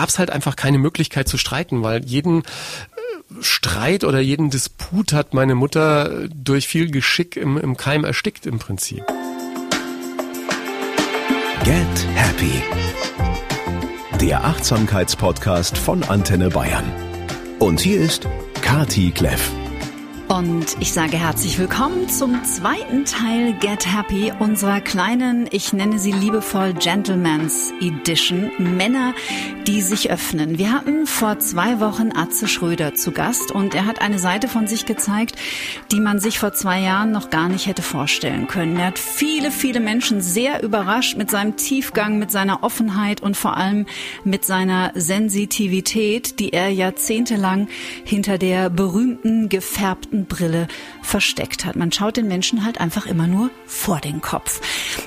gab es halt einfach keine Möglichkeit zu streiten, weil jeden Streit oder jeden Disput hat meine Mutter durch viel Geschick im, im Keim erstickt im Prinzip. Get Happy. Der Achtsamkeitspodcast von Antenne Bayern. Und hier ist Kati Kleff. Und ich sage herzlich willkommen zum zweiten Teil Get Happy unserer kleinen, ich nenne sie liebevoll Gentleman's Edition, Männer, die sich öffnen. Wir hatten vor zwei Wochen Atze Schröder zu Gast und er hat eine Seite von sich gezeigt, die man sich vor zwei Jahren noch gar nicht hätte vorstellen können. Er hat viele, viele Menschen sehr überrascht mit seinem Tiefgang, mit seiner Offenheit und vor allem mit seiner Sensitivität, die er jahrzehntelang hinter der berühmten gefärbten Brille versteckt hat. Man schaut den Menschen halt einfach immer nur vor den Kopf.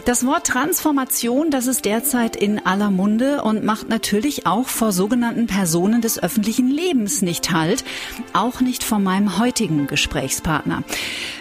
Das Wort Transformation, das ist derzeit in aller Munde und macht natürlich auch vor sogenannten Personen des öffentlichen Lebens nicht halt, auch nicht vor meinem heutigen Gesprächspartner.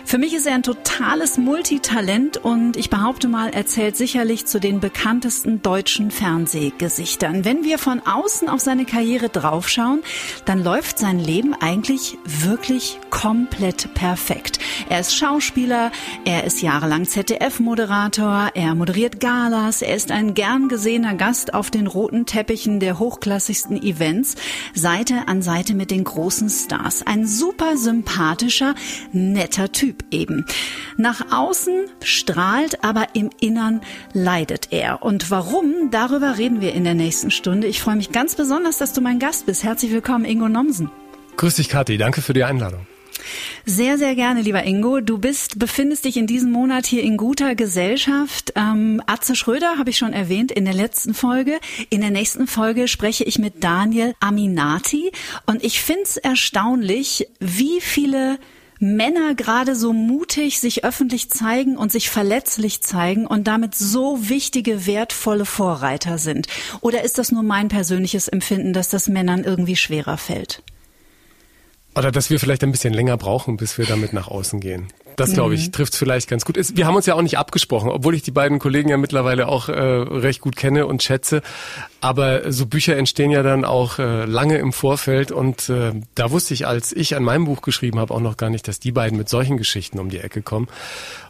Für mich ist er ein totales Multitalent und ich behaupte mal, er zählt sicherlich zu den bekanntesten deutschen Fernsehgesichtern. Wenn wir von außen auf seine Karriere draufschauen, dann läuft sein Leben eigentlich wirklich komplett perfekt. Er ist Schauspieler, er ist jahrelang ZDF-Moderator, er moderiert Galas, er ist ein gern gesehener Gast auf den roten Teppichen der hochklassigsten Events, Seite an Seite mit den großen Stars. Ein super sympathischer, netter Typ. Typ eben. Nach außen strahlt, aber im Innern leidet er. Und warum? Darüber reden wir in der nächsten Stunde. Ich freue mich ganz besonders, dass du mein Gast bist. Herzlich willkommen, Ingo Nomsen. Grüß dich, Kathi. Danke für die Einladung. Sehr, sehr gerne, lieber Ingo. Du bist, befindest dich in diesem Monat hier in guter Gesellschaft. Ähm, Atze Schröder habe ich schon erwähnt in der letzten Folge. In der nächsten Folge spreche ich mit Daniel Aminati. Und ich finde es erstaunlich, wie viele Männer gerade so mutig sich öffentlich zeigen und sich verletzlich zeigen und damit so wichtige, wertvolle Vorreiter sind? Oder ist das nur mein persönliches Empfinden, dass das Männern irgendwie schwerer fällt? Oder dass wir vielleicht ein bisschen länger brauchen, bis wir damit nach außen gehen. Das, glaube ich, mhm. trifft vielleicht ganz gut. Wir haben uns ja auch nicht abgesprochen, obwohl ich die beiden Kollegen ja mittlerweile auch äh, recht gut kenne und schätze. Aber so Bücher entstehen ja dann auch äh, lange im Vorfeld. Und äh, da wusste ich, als ich an meinem Buch geschrieben habe, auch noch gar nicht, dass die beiden mit solchen Geschichten um die Ecke kommen.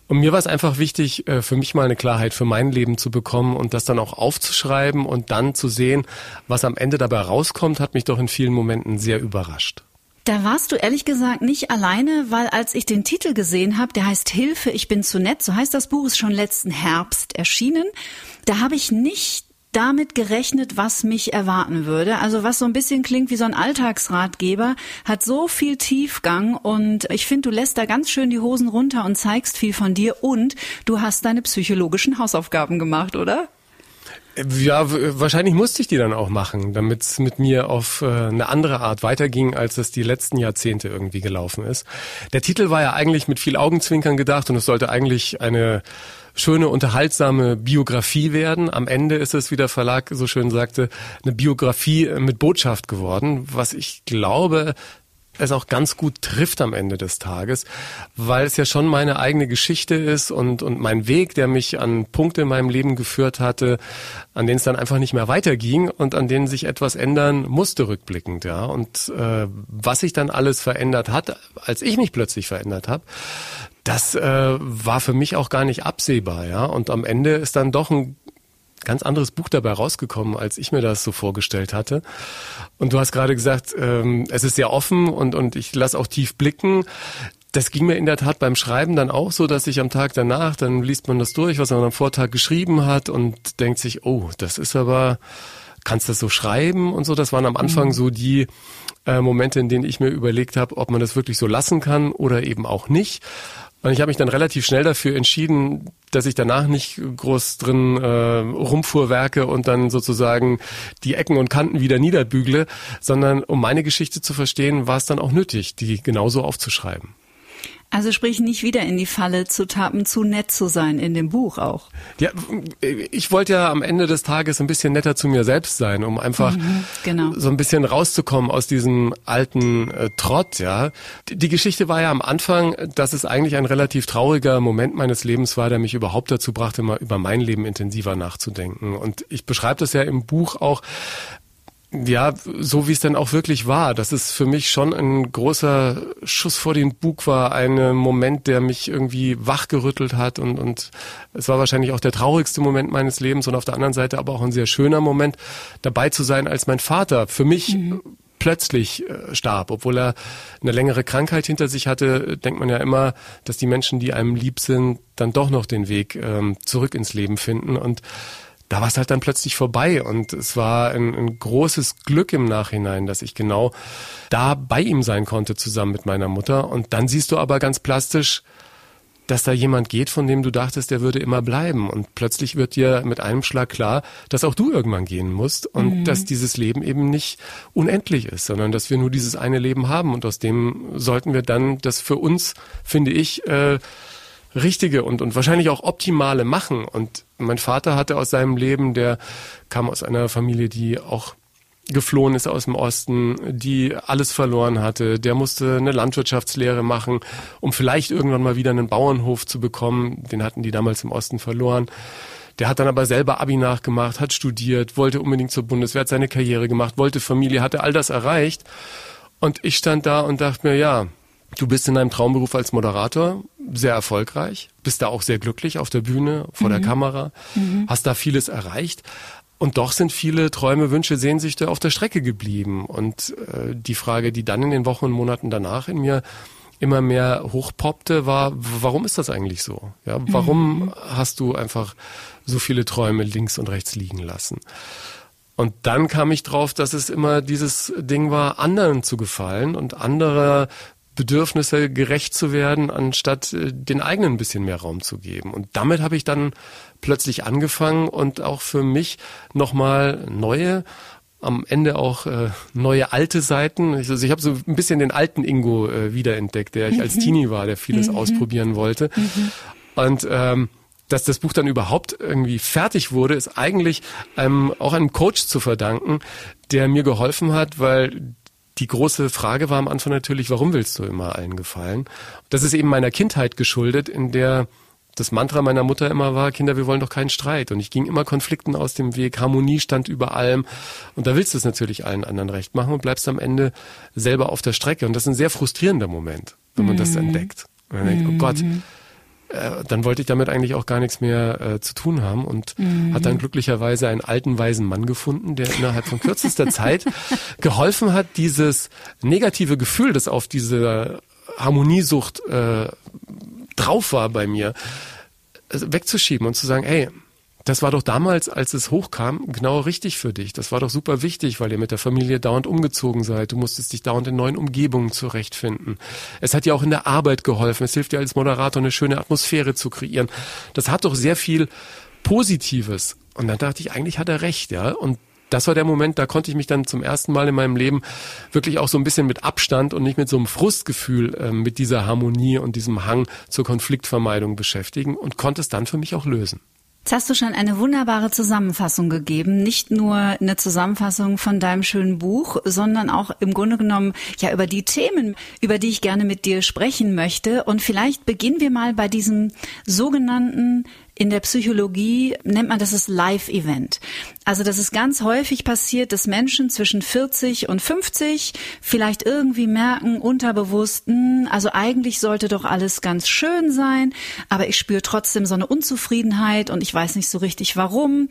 Und mir war es einfach wichtig, äh, für mich mal eine Klarheit für mein Leben zu bekommen und das dann auch aufzuschreiben und dann zu sehen, was am Ende dabei rauskommt, hat mich doch in vielen Momenten sehr überrascht. Da warst du ehrlich gesagt nicht alleine, weil als ich den Titel gesehen habe, der heißt Hilfe, ich bin zu nett, so heißt das Buch, ist schon letzten Herbst erschienen. Da habe ich nicht damit gerechnet, was mich erwarten würde. Also was so ein bisschen klingt wie so ein Alltagsratgeber, hat so viel Tiefgang und ich finde, du lässt da ganz schön die Hosen runter und zeigst viel von dir und du hast deine psychologischen Hausaufgaben gemacht, oder? Ja, wahrscheinlich musste ich die dann auch machen, damit es mit mir auf äh, eine andere Art weiterging, als es die letzten Jahrzehnte irgendwie gelaufen ist. Der Titel war ja eigentlich mit viel Augenzwinkern gedacht und es sollte eigentlich eine schöne, unterhaltsame Biografie werden. Am Ende ist es, wie der Verlag so schön sagte, eine Biografie mit Botschaft geworden, was ich glaube, es auch ganz gut trifft am Ende des Tages, weil es ja schon meine eigene Geschichte ist und, und mein Weg, der mich an Punkte in meinem Leben geführt hatte, an denen es dann einfach nicht mehr weiterging und an denen sich etwas ändern musste rückblickend, ja. Und äh, was sich dann alles verändert hat, als ich mich plötzlich verändert habe, das äh, war für mich auch gar nicht absehbar, ja. Und am Ende ist dann doch ein ganz anderes Buch dabei rausgekommen, als ich mir das so vorgestellt hatte. Und du hast gerade gesagt, ähm, es ist sehr offen und, und ich lasse auch tief blicken. Das ging mir in der Tat beim Schreiben dann auch so, dass ich am Tag danach, dann liest man das durch, was man am Vortag geschrieben hat und denkt sich, oh, das ist aber, kannst du das so schreiben und so. Das waren am Anfang mhm. so die äh, Momente, in denen ich mir überlegt habe, ob man das wirklich so lassen kann oder eben auch nicht. Und ich habe mich dann relativ schnell dafür entschieden, dass ich danach nicht groß drin äh, rumfuhrwerke und dann sozusagen die Ecken und Kanten wieder niederbügle, sondern um meine Geschichte zu verstehen, war es dann auch nötig, die genauso aufzuschreiben. Also sprich nicht wieder in die Falle zu tappen, zu nett zu sein in dem Buch auch. Ja, ich wollte ja am Ende des Tages ein bisschen netter zu mir selbst sein, um einfach mhm, genau. so ein bisschen rauszukommen aus diesem alten äh, Trott, ja. Die, die, Geschichte war ja am Anfang, dass es eigentlich ein relativ trauriger Moment meines Lebens war, der mich überhaupt dazu brachte, mal über mein Leben intensiver nachzudenken. Und ich beschreibe das ja im Buch auch ja, so wie es dann auch wirklich war, dass es für mich schon ein großer Schuss vor den Bug war, ein Moment, der mich irgendwie wachgerüttelt hat und, und es war wahrscheinlich auch der traurigste Moment meines Lebens und auf der anderen Seite aber auch ein sehr schöner Moment, dabei zu sein, als mein Vater für mich mhm. plötzlich äh, starb, obwohl er eine längere Krankheit hinter sich hatte, denkt man ja immer, dass die Menschen, die einem lieb sind, dann doch noch den Weg ähm, zurück ins Leben finden und da war es halt dann plötzlich vorbei und es war ein, ein, großes Glück im Nachhinein, dass ich genau da bei ihm sein konnte zusammen mit meiner Mutter. Und dann siehst du aber ganz plastisch, dass da jemand geht, von dem du dachtest, der würde immer bleiben. Und plötzlich wird dir mit einem Schlag klar, dass auch du irgendwann gehen musst und mhm. dass dieses Leben eben nicht unendlich ist, sondern dass wir nur dieses eine Leben haben. Und aus dem sollten wir dann das für uns, finde ich, äh, richtige und, und wahrscheinlich auch optimale machen. Und mein Vater hatte aus seinem Leben, der kam aus einer Familie, die auch geflohen ist aus dem Osten, die alles verloren hatte. Der musste eine Landwirtschaftslehre machen, um vielleicht irgendwann mal wieder einen Bauernhof zu bekommen. Den hatten die damals im Osten verloren. Der hat dann aber selber Abi nachgemacht, hat studiert, wollte unbedingt zur Bundeswehr, hat seine Karriere gemacht, wollte Familie, hatte all das erreicht. Und ich stand da und dachte mir, ja, Du bist in deinem Traumberuf als Moderator sehr erfolgreich, bist da auch sehr glücklich auf der Bühne, vor mhm. der Kamera, mhm. hast da vieles erreicht. Und doch sind viele Träume, Wünsche, Sehnsüchte auf der Strecke geblieben. Und äh, die Frage, die dann in den Wochen und Monaten danach in mir immer mehr hochpoppte, war, warum ist das eigentlich so? Ja, warum mhm. hast du einfach so viele Träume links und rechts liegen lassen? Und dann kam ich drauf, dass es immer dieses Ding war, anderen zu gefallen und andere Bedürfnisse gerecht zu werden, anstatt äh, den eigenen ein bisschen mehr Raum zu geben. Und damit habe ich dann plötzlich angefangen und auch für mich nochmal neue, am Ende auch äh, neue alte Seiten. Also ich habe so ein bisschen den alten Ingo äh, wiederentdeckt, der ich als mhm. Teenie war, der vieles mhm. ausprobieren wollte. Mhm. Und ähm, dass das Buch dann überhaupt irgendwie fertig wurde, ist eigentlich ähm, auch einem Coach zu verdanken, der mir geholfen hat, weil die große Frage war am Anfang natürlich, warum willst du immer allen gefallen? Das ist eben meiner Kindheit geschuldet, in der das Mantra meiner Mutter immer war, Kinder, wir wollen doch keinen Streit. Und ich ging immer Konflikten aus dem Weg, Harmonie stand über allem. Und da willst du es natürlich allen anderen recht machen und bleibst am Ende selber auf der Strecke. Und das ist ein sehr frustrierender Moment, wenn man mhm. das entdeckt. Und man denkt, oh Gott, mhm äh, dann wollte ich damit eigentlich auch gar nichts mehr äh, zu tun haben und mhm. hat dann glücklicherweise einen alten weisen Mann gefunden, der innerhalb von kürzester Zeit geholfen hat, dieses negative Gefühl, das auf diese Harmoniesucht äh, drauf war bei mir, äh, wegzuschieben und zu sagen, hey, das war doch damals, als es hochkam, genau richtig für dich. Das war doch super wichtig, weil ihr mit der Familie dauernd umgezogen seid. Du musstest dich dauernd in neuen Umgebungen zurechtfinden. Es hat dir auch in der Arbeit geholfen. Es hilft dir als Moderator eine schöne Atmosphäre zu kreieren. Das hat doch sehr viel Positives. Und dann dachte ich, eigentlich hat er recht, ja. Und das war der Moment, da konnte ich mich dann zum ersten Mal in meinem Leben wirklich auch so ein bisschen mit Abstand und nicht mit so einem Frustgefühl äh, mit dieser Harmonie und diesem Hang zur Konfliktvermeidung beschäftigen und konnte es dann für mich auch lösen. Jetzt hast du schon eine wunderbare Zusammenfassung gegeben. Nicht nur eine Zusammenfassung von deinem schönen Buch, sondern auch im Grunde genommen ja über die Themen, über die ich gerne mit dir sprechen möchte. Und vielleicht beginnen wir mal bei diesem sogenannten in der Psychologie nennt man das das Live-Event. Also das ist ganz häufig passiert, dass Menschen zwischen 40 und 50 vielleicht irgendwie merken, unterbewussten, also eigentlich sollte doch alles ganz schön sein, aber ich spüre trotzdem so eine Unzufriedenheit und ich weiß nicht so richtig warum.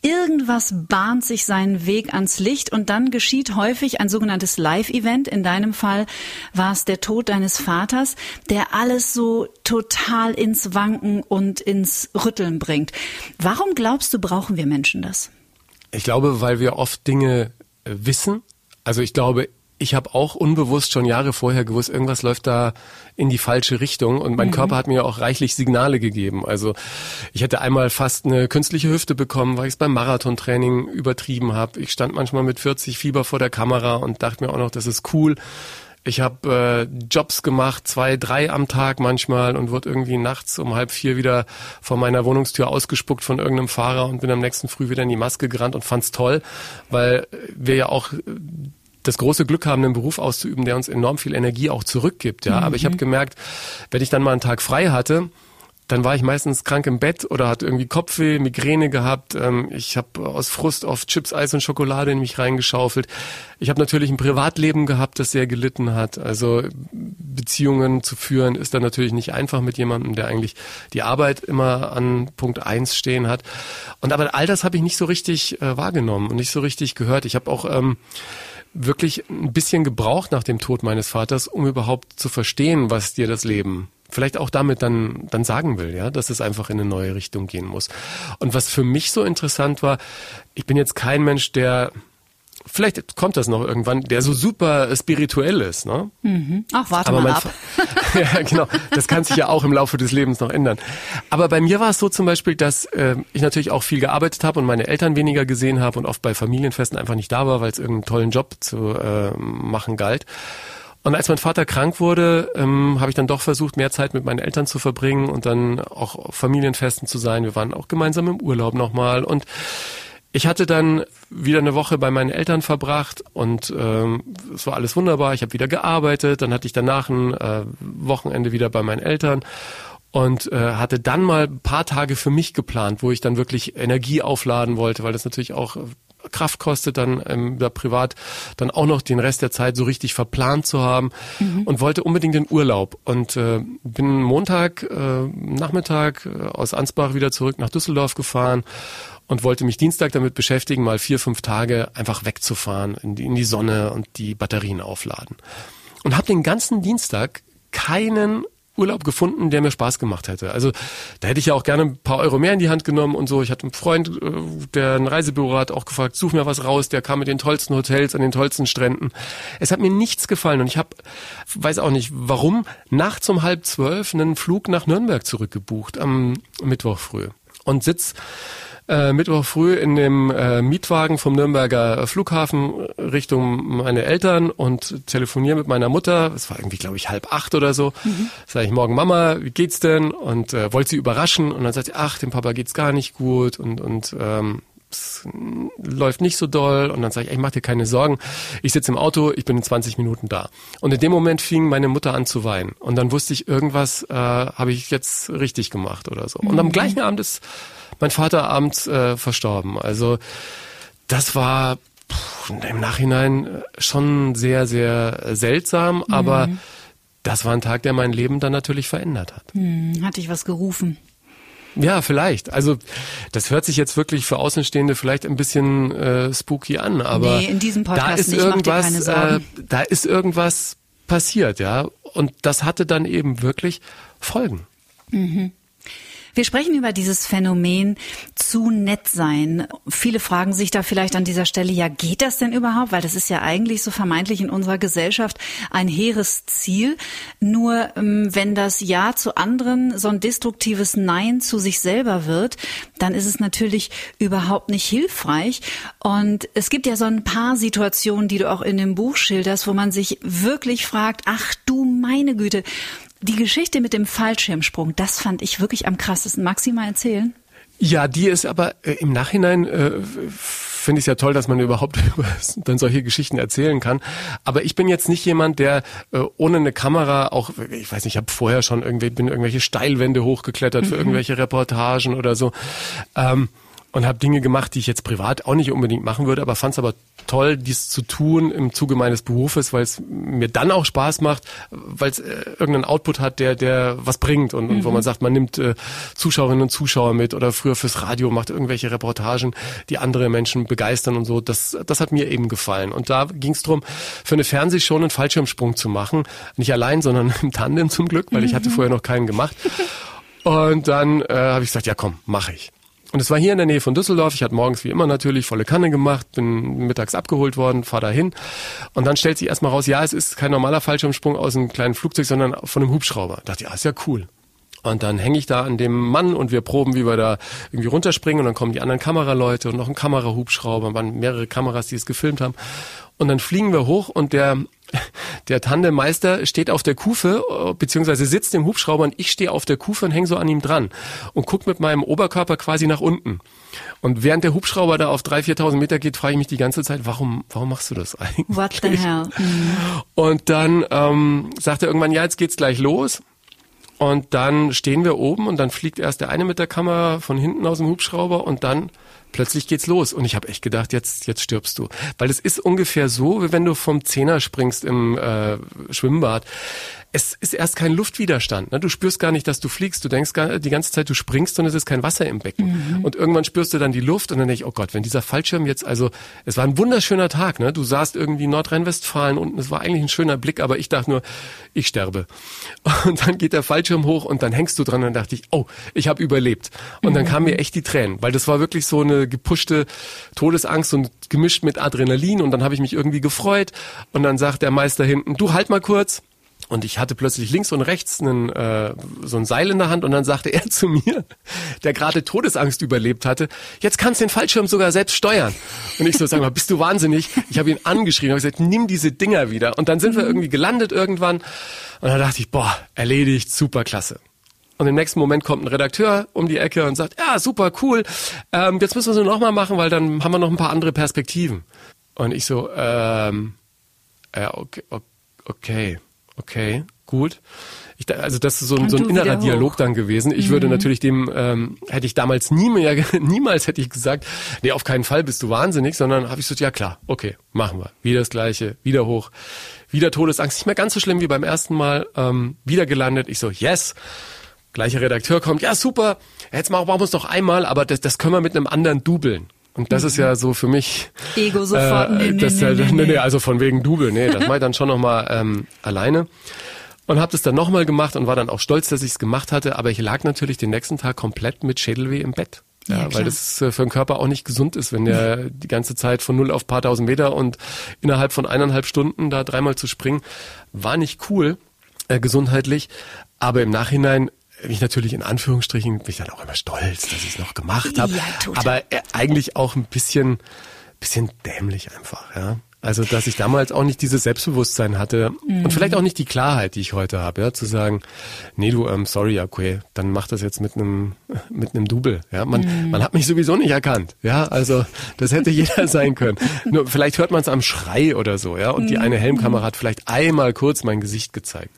Irgendwas bahnt sich seinen Weg ans Licht und dann geschieht häufig ein sogenanntes Live-Event. In deinem Fall war es der Tod deines Vaters, der alles so total ins Wanken und ins Rütteln bringt. Warum glaubst du, brauchen wir Menschen das? Ich glaube, weil wir oft Dinge äh, wissen. Also ich glaube, ich habe auch unbewusst schon Jahre vorher gewusst, irgendwas läuft da in die falsche Richtung und mein mhm. Körper hat mir auch reichlich Signale gegeben. Also ich hätte einmal fast eine künstliche Hüfte bekommen, weil ich es beim Marathontraining übertrieben habe. Ich stand manchmal mit 40 Fieber vor der Kamera und dachte mir auch noch, das ist cool. Ich habe äh, Jobs gemacht, zwei, drei am Tag manchmal und wurde irgendwie nachts um halb vier wieder vor meiner Wohnungstür ausgespuckt von irgendeinem Fahrer und bin am nächsten Früh wieder in die Maske gerannt und fand's toll, weil wir ja auch das große Glück haben, einen Beruf auszuüben, der uns enorm viel Energie auch zurückgibt. Ja, mhm. aber ich habe gemerkt, wenn ich dann mal einen Tag frei hatte, dann war ich meistens krank im Bett oder hatte irgendwie Kopfweh, Migräne gehabt. Ähm, ich habe aus Frust auf Chips, Eis und Schokolade in mich reingeschaufelt. Ich habe natürlich ein Privatleben gehabt, das sehr gelitten hat. Also Beziehungen zu führen ist dann natürlich nicht einfach mit jemandem, der eigentlich die Arbeit immer an Punkt eins stehen hat. Und aber all das habe ich nicht so richtig äh, wahrgenommen und nicht so richtig gehört. Ich habe auch ähm, wirklich ein bisschen gebraucht nach dem Tod meines Vaters, um überhaupt zu verstehen, was dir das Leben vielleicht auch damit dann, dann sagen will, ja, dass es einfach in eine neue Richtung gehen muss. Und was für mich so interessant war, ich bin jetzt kein Mensch, der vielleicht kommt das noch irgendwann, der so super spirituell ist. Ne? Mhm. Ach, warte Aber mal ab. ja, genau. Das kann sich ja auch im Laufe des Lebens noch ändern. Aber bei mir war es so zum Beispiel, dass äh, ich natürlich auch viel gearbeitet habe und meine Eltern weniger gesehen habe und oft bei Familienfesten einfach nicht da war, weil es irgendeinen tollen Job zu äh, machen galt. Und als mein Vater krank wurde, ähm, habe ich dann doch versucht, mehr Zeit mit meinen Eltern zu verbringen und dann auch auf Familienfesten zu sein. Wir waren auch gemeinsam im Urlaub nochmal und ich hatte dann wieder eine Woche bei meinen Eltern verbracht und ähm, es war alles wunderbar. Ich habe wieder gearbeitet, dann hatte ich danach ein äh, Wochenende wieder bei meinen Eltern und äh, hatte dann mal ein paar Tage für mich geplant, wo ich dann wirklich Energie aufladen wollte, weil das natürlich auch Kraft kostet, dann ähm, da privat dann auch noch den Rest der Zeit so richtig verplant zu haben mhm. und wollte unbedingt in Urlaub und äh, bin Montag äh, Nachmittag äh, aus Ansbach wieder zurück nach Düsseldorf gefahren und wollte mich Dienstag damit beschäftigen, mal vier, fünf Tage einfach wegzufahren in die, in die Sonne und die Batterien aufladen. Und habe den ganzen Dienstag keinen Urlaub gefunden, der mir Spaß gemacht hätte. Also da hätte ich ja auch gerne ein paar Euro mehr in die Hand genommen und so. Ich hatte einen Freund, äh, der ein Reisebüro hat, auch gefragt, such mir was raus. Der kam mit den tollsten Hotels an den tollsten Stränden. Es hat mir nichts gefallen und ich habe, weiß auch nicht warum, nachts um halb zwölf einen Flug nach Nürnberg zurückgebucht am Mittwoch früh und sitz äh, Mittwoch früh in dem äh, Mietwagen vom Nürnberger Flughafen Richtung meine Eltern und telefoniere mit meiner Mutter. Es war irgendwie, glaube ich, halb acht oder so. Mhm. Sag ich morgen Mama, wie geht's denn? Und äh, wollte sie überraschen und dann sagt sie, ach, dem Papa geht's gar nicht gut und und ähm, es läuft nicht so doll und dann sage ich, ich mach dir keine Sorgen. Ich sitze im Auto, ich bin in 20 Minuten da. Und in dem Moment fing meine Mutter an zu weinen und dann wusste ich, irgendwas äh, habe ich jetzt richtig gemacht oder so. Und am mhm. gleichen Abend ist mein Vater abends äh, verstorben. Also das war pff, im Nachhinein äh, schon sehr, sehr seltsam, mhm. aber das war ein Tag, der mein Leben dann natürlich verändert hat. Mhm. Hat dich was gerufen? Ja, vielleicht. Also das hört sich jetzt wirklich für Außenstehende vielleicht ein bisschen äh, spooky an, aber nee, in diesem Podcast da ist nicht, irgendwas, äh, da ist irgendwas passiert, ja. Und das hatte dann eben wirklich Folgen. Mhm. Wir sprechen über dieses Phänomen zu nett sein. Viele fragen sich da vielleicht an dieser Stelle, ja, geht das denn überhaupt? Weil das ist ja eigentlich so vermeintlich in unserer Gesellschaft ein hehres Ziel. Nur ähm, wenn das Ja zu anderen so ein destruktives Nein zu sich selber wird, dann ist es natürlich überhaupt nicht hilfreich. Und es gibt ja so ein paar Situationen, die du auch in dem Buch schilderst, wo man sich wirklich fragt, ach du meine Güte, die Geschichte mit dem Fallschirmsprung, das fand ich wirklich am krassesten. Magst du mal erzählen? Ja, die ist aber äh, im Nachhinein äh, finde ich es ja toll, dass man überhaupt dann solche Geschichten erzählen kann. Aber ich bin jetzt nicht jemand, der äh, ohne eine Kamera auch, ich weiß nicht, ich habe vorher schon irgendwie bin irgendwelche Steilwände hochgeklettert mhm. für irgendwelche Reportagen oder so. Ähm, und habe Dinge gemacht, die ich jetzt privat auch nicht unbedingt machen würde, aber fand es aber toll, dies zu tun im Zuge meines Berufes, weil es mir dann auch Spaß macht, weil es äh, irgendeinen Output hat, der der was bringt und, und wo man mhm. sagt, man nimmt äh, Zuschauerinnen und Zuschauer mit oder früher fürs Radio macht irgendwelche Reportagen, die andere Menschen begeistern und so. Das das hat mir eben gefallen und da ging es darum, für eine Fernsehshow einen Fallschirmsprung zu machen, nicht allein, sondern im Tandem zum Glück, weil ich hatte mhm. vorher noch keinen gemacht. Und dann äh, habe ich gesagt, ja komm, mache ich. Und es war hier in der Nähe von Düsseldorf. Ich hatte morgens wie immer natürlich volle Kanne gemacht, bin mittags abgeholt worden, fahr dahin. Und dann stellt sich erstmal raus, ja, es ist kein normaler Fallschirmsprung aus einem kleinen Flugzeug, sondern von einem Hubschrauber. Ich dachte, ja, ist ja cool. Und dann hänge ich da an dem Mann und wir proben, wie wir da irgendwie runterspringen und dann kommen die anderen Kameraleute und noch ein Kamerahubschrauber, waren mehrere Kameras, die es gefilmt haben. Und dann fliegen wir hoch und der der Tandemmeister steht auf der Kufe, beziehungsweise sitzt im Hubschrauber und ich stehe auf der Kufe und hänge so an ihm dran und guck mit meinem Oberkörper quasi nach unten. Und während der Hubschrauber da auf 3.000, 4.000 Meter geht, frage ich mich die ganze Zeit, warum, warum machst du das eigentlich? What the hell? Mhm. Und dann ähm, sagt er irgendwann, ja, jetzt geht's gleich los. Und dann stehen wir oben und dann fliegt erst der eine mit der Kamera von hinten aus dem Hubschrauber und dann plötzlich geht's los. Und ich habe echt gedacht, jetzt, jetzt stirbst du. Weil es ist ungefähr so, wie wenn du vom Zehner springst im äh, Schwimmbad es ist erst kein Luftwiderstand. Ne? Du spürst gar nicht, dass du fliegst. Du denkst gar, die ganze Zeit, du springst und es ist kein Wasser im Becken. Mhm. Und irgendwann spürst du dann die Luft und dann denke ich, oh Gott, wenn dieser Fallschirm jetzt, also es war ein wunderschöner Tag. Ne? Du sahst irgendwie Nordrhein-Westfalen und es war eigentlich ein schöner Blick, aber ich dachte nur, ich sterbe. Und dann geht der Fallschirm hoch und dann hängst du dran und dann dachte ich, oh, ich habe überlebt. Und dann mhm. kamen mir echt die Tränen, weil das war wirklich so eine gepuschte Todesangst und gemischt mit Adrenalin und dann habe ich mich irgendwie gefreut und dann sagt der Meister hinten, du halt mal kurz, und ich hatte plötzlich links und rechts einen, äh, so ein Seil in der Hand und dann sagte er zu mir, der gerade Todesangst überlebt hatte, jetzt kannst du den Fallschirm sogar selbst steuern. Und ich so, sag mal, bist du wahnsinnig? Ich habe ihn angeschrien, habe gesagt, nimm diese Dinger wieder. Und dann sind wir mhm. irgendwie gelandet irgendwann und dann dachte ich, boah, erledigt, super klasse. Und im nächsten Moment kommt ein Redakteur um die Ecke und sagt, ja, super, cool, ähm, jetzt müssen wir es noch mal machen, weil dann haben wir noch ein paar andere Perspektiven. Und ich so, ähm, ja, okay, okay okay, gut. Ich, also das ist so, ein, so ein innerer Dialog dann gewesen. Ich mhm. würde natürlich dem, ähm, hätte ich damals nie mehr, niemals hätte ich gesagt, nee, auf keinen Fall bist du wahnsinnig, sondern habe ich so, ja klar, okay, machen wir. Wieder das Gleiche, wieder hoch, wieder Todesangst. Nicht mehr ganz so schlimm wie beim ersten Mal, ähm, wieder gelandet. Ich so, yes. Gleicher Redakteur kommt, ja super, jetzt machen wir es doch einmal, aber das, das können wir mit einem anderen dubeln. Und das mhm. ist ja so für mich. Ego sofort. Äh, nee, das, nee, nee, nee, nee, also von wegen Double, nee, das mache ich dann schon nochmal ähm, alleine. Und habe das dann nochmal gemacht und war dann auch stolz, dass ich es gemacht hatte. Aber ich lag natürlich den nächsten Tag komplett mit Schädelweh im Bett. Ja, ja weil das äh, für den Körper auch nicht gesund ist, wenn der die ganze Zeit von null auf paar tausend Meter und innerhalb von eineinhalb Stunden da dreimal zu springen, war nicht cool, äh, gesundheitlich. Aber im Nachhinein bin ich natürlich in Anführungsstrichen, bin ich dann auch immer stolz, dass ich es noch gemacht habe. Ja, aber äh, eigentlich auch ein bisschen, bisschen dämlich einfach, ja. Also, dass ich damals auch nicht dieses Selbstbewusstsein hatte mhm. und vielleicht auch nicht die Klarheit, die ich heute habe, ja, zu sagen, nee, du, ähm, sorry, okay, dann mach das jetzt mit einem mit einem Double, ja. Man mhm. man hat mich sowieso nicht erkannt, ja. Also, das hätte jeder sein können. Nur vielleicht hört man es am Schrei oder so, ja. Und mhm. die eine Helmkamera hat vielleicht einmal kurz mein Gesicht gezeigt.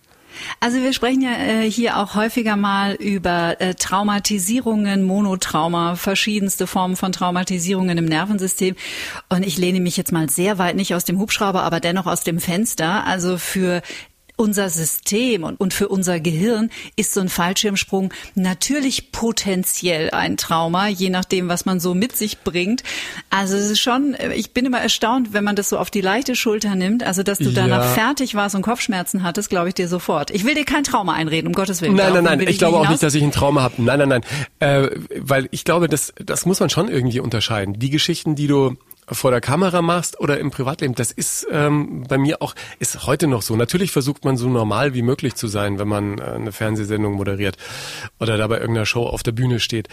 Also wir sprechen ja äh, hier auch häufiger mal über äh, Traumatisierungen, Monotrauma, verschiedenste Formen von Traumatisierungen im Nervensystem. Und ich lehne mich jetzt mal sehr weit nicht aus dem Hubschrauber, aber dennoch aus dem Fenster. Also für unser System und, und für unser Gehirn ist so ein Fallschirmsprung natürlich potenziell ein Trauma, je nachdem, was man so mit sich bringt. Also es ist schon, ich bin immer erstaunt, wenn man das so auf die leichte Schulter nimmt. Also dass du danach ja. fertig warst und Kopfschmerzen hattest, glaube ich dir sofort. Ich will dir kein Trauma einreden, um Gottes Willen. Nein, nein, nein. Ich, ich glaube auch nicht, dass ich ein Trauma habe. Nein, nein, nein. Äh, weil ich glaube, das, das muss man schon irgendwie unterscheiden. Die Geschichten, die du vor der Kamera machst oder im Privatleben, das ist ähm, bei mir auch, ist heute noch so. Natürlich versucht man so normal wie möglich zu sein, wenn man äh, eine Fernsehsendung moderiert oder da bei irgendeiner Show auf der Bühne steht.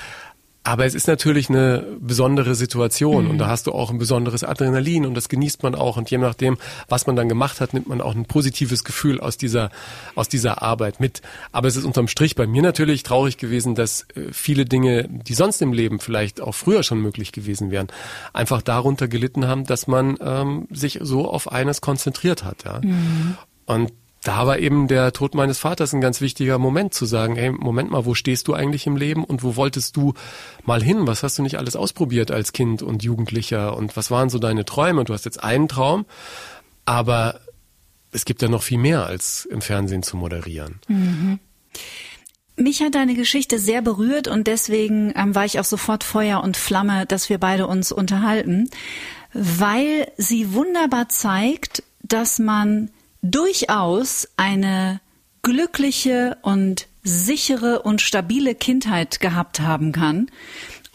Aber es ist natürlich eine besondere Situation mhm. und da hast du auch ein besonderes Adrenalin und das genießt man auch und je nachdem, was man dann gemacht hat, nimmt man auch ein positives Gefühl aus dieser, aus dieser Arbeit mit. Aber es ist unterm Strich bei mir natürlich traurig gewesen, dass äh, viele Dinge, die sonst im Leben vielleicht auch früher schon möglich gewesen wären, einfach darunter gelitten haben, dass man ähm, sich so auf eines konzentriert hat. Ja. Mhm. Und da war eben der Tod meines Vaters ein ganz wichtiger Moment zu sagen, hey, Moment mal, wo stehst du eigentlich im Leben und wo wolltest du mal hin? Was hast du nicht alles ausprobiert als Kind und Jugendlicher und was waren so deine Träume? Du hast jetzt einen Traum, aber es gibt ja noch viel mehr als im Fernsehen zu moderieren. Mhm. Mich hat deine Geschichte sehr berührt und deswegen ähm, war ich auch sofort Feuer und Flamme, dass wir beide uns unterhalten, weil sie wunderbar zeigt, dass man durchaus eine glückliche und sichere und stabile Kindheit gehabt haben kann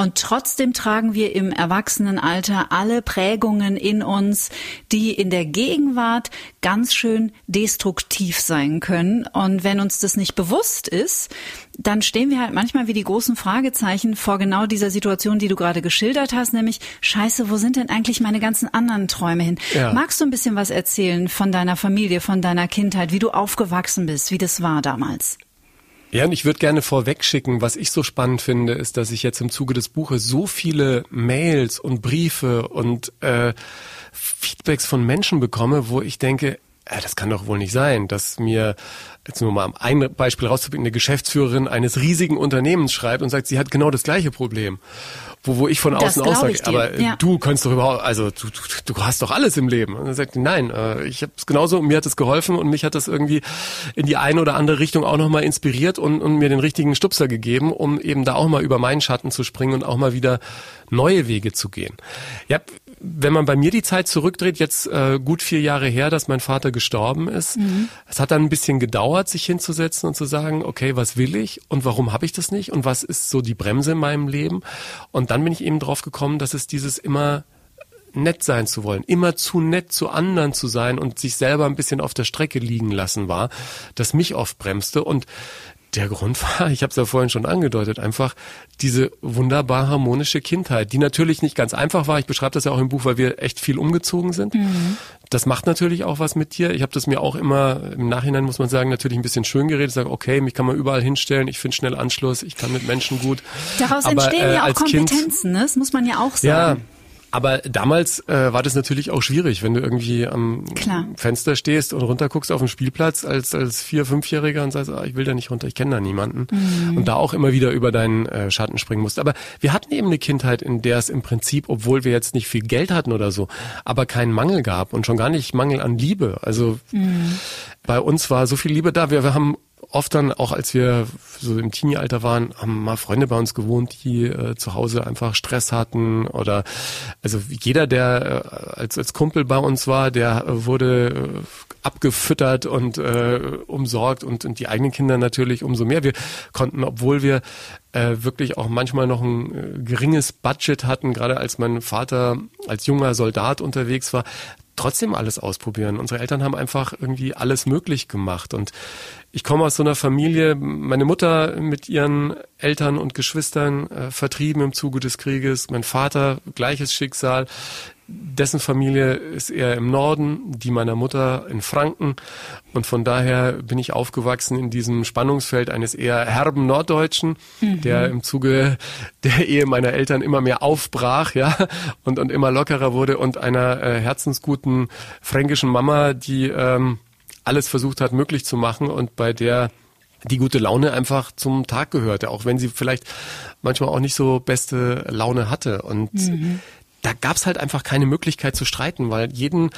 und trotzdem tragen wir im Erwachsenenalter alle Prägungen in uns, die in der Gegenwart ganz schön destruktiv sein können. Und wenn uns das nicht bewusst ist, dann stehen wir halt manchmal wie die großen Fragezeichen vor genau dieser Situation, die du gerade geschildert hast, nämlich, scheiße, wo sind denn eigentlich meine ganzen anderen Träume hin? Ja. Magst du ein bisschen was erzählen von deiner Familie, von deiner Kindheit, wie du aufgewachsen bist, wie das war damals? Ja, und ich würde gerne vorwegschicken, was ich so spannend finde, ist, dass ich jetzt im Zuge des Buches so viele Mails und Briefe und äh, Feedbacks von Menschen bekomme, wo ich denke, äh, das kann doch wohl nicht sein, dass mir, jetzt nur mal ein Beispiel rauszubinden, eine Geschäftsführerin eines riesigen Unternehmens schreibt und sagt, sie hat genau das gleiche Problem wo, wo ich von außen aus sage, aber ja. du kannst doch überhaupt, also du, du, du hast doch alles im Leben. Und er sagt, nein, äh, ich habe es genauso, mir hat es geholfen und mich hat das irgendwie in die eine oder andere Richtung auch nochmal inspiriert und, und mir den richtigen Stupser gegeben, um eben da auch mal über meinen Schatten zu springen und auch mal wieder neue Wege zu gehen. Ja, wenn man bei mir die Zeit zurückdreht, jetzt äh, gut vier Jahre her, dass mein Vater gestorben ist, mhm. es hat dann ein bisschen gedauert, sich hinzusetzen und zu sagen, okay, was will ich und warum habe ich das nicht und was ist so die Bremse in meinem Leben? Und dann bin ich eben drauf gekommen, dass es dieses immer nett sein zu wollen, immer zu nett zu anderen zu sein und sich selber ein bisschen auf der Strecke liegen lassen war, das mich oft bremste und der Grund war, ich habe es ja vorhin schon angedeutet, einfach diese wunderbar harmonische Kindheit, die natürlich nicht ganz einfach war. Ich beschreibe das ja auch im Buch, weil wir echt viel umgezogen sind. Mhm. Das macht natürlich auch was mit dir. Ich habe das mir auch immer im Nachhinein, muss man sagen, natürlich ein bisschen schön geredet. Sage, okay, mich kann man überall hinstellen, ich finde schnell Anschluss, ich kann mit Menschen gut. Daraus Aber, entstehen äh, ja auch Kompetenzen, kind, ne? das muss man ja auch sagen. Ja, aber damals äh, war das natürlich auch schwierig, wenn du irgendwie am Klar. Fenster stehst und runterguckst auf den Spielplatz als als vier, fünfjähriger und sagst, ah, ich will da nicht runter, ich kenne da niemanden mhm. und da auch immer wieder über deinen äh, Schatten springen musst. Aber wir hatten eben eine Kindheit, in der es im Prinzip, obwohl wir jetzt nicht viel Geld hatten oder so, aber keinen Mangel gab und schon gar nicht Mangel an Liebe. Also mhm. bei uns war so viel Liebe da. Wir, wir haben oft dann, auch als wir so im Teenie-Alter waren, haben mal Freunde bei uns gewohnt, die äh, zu Hause einfach Stress hatten oder also jeder, der äh, als, als Kumpel bei uns war, der äh, wurde äh, abgefüttert und äh, umsorgt und, und die eigenen Kinder natürlich umso mehr. Wir konnten, obwohl wir äh, wirklich auch manchmal noch ein äh, geringes Budget hatten, gerade als mein Vater als junger Soldat unterwegs war, trotzdem alles ausprobieren. Unsere Eltern haben einfach irgendwie alles möglich gemacht. Und ich komme aus so einer Familie, meine Mutter mit ihren Eltern und Geschwistern äh, vertrieben im Zuge des Krieges, mein Vater gleiches Schicksal. Dessen Familie ist eher im Norden, die meiner Mutter in Franken. Und von daher bin ich aufgewachsen in diesem Spannungsfeld eines eher herben Norddeutschen, mhm. der im Zuge der Ehe meiner Eltern immer mehr aufbrach, ja, und, und immer lockerer wurde und einer äh, herzensguten fränkischen Mama, die ähm, alles versucht hat, möglich zu machen und bei der die gute Laune einfach zum Tag gehörte, auch wenn sie vielleicht manchmal auch nicht so beste Laune hatte. Und mhm. Da gab's halt einfach keine Möglichkeit zu streiten, weil jeden äh,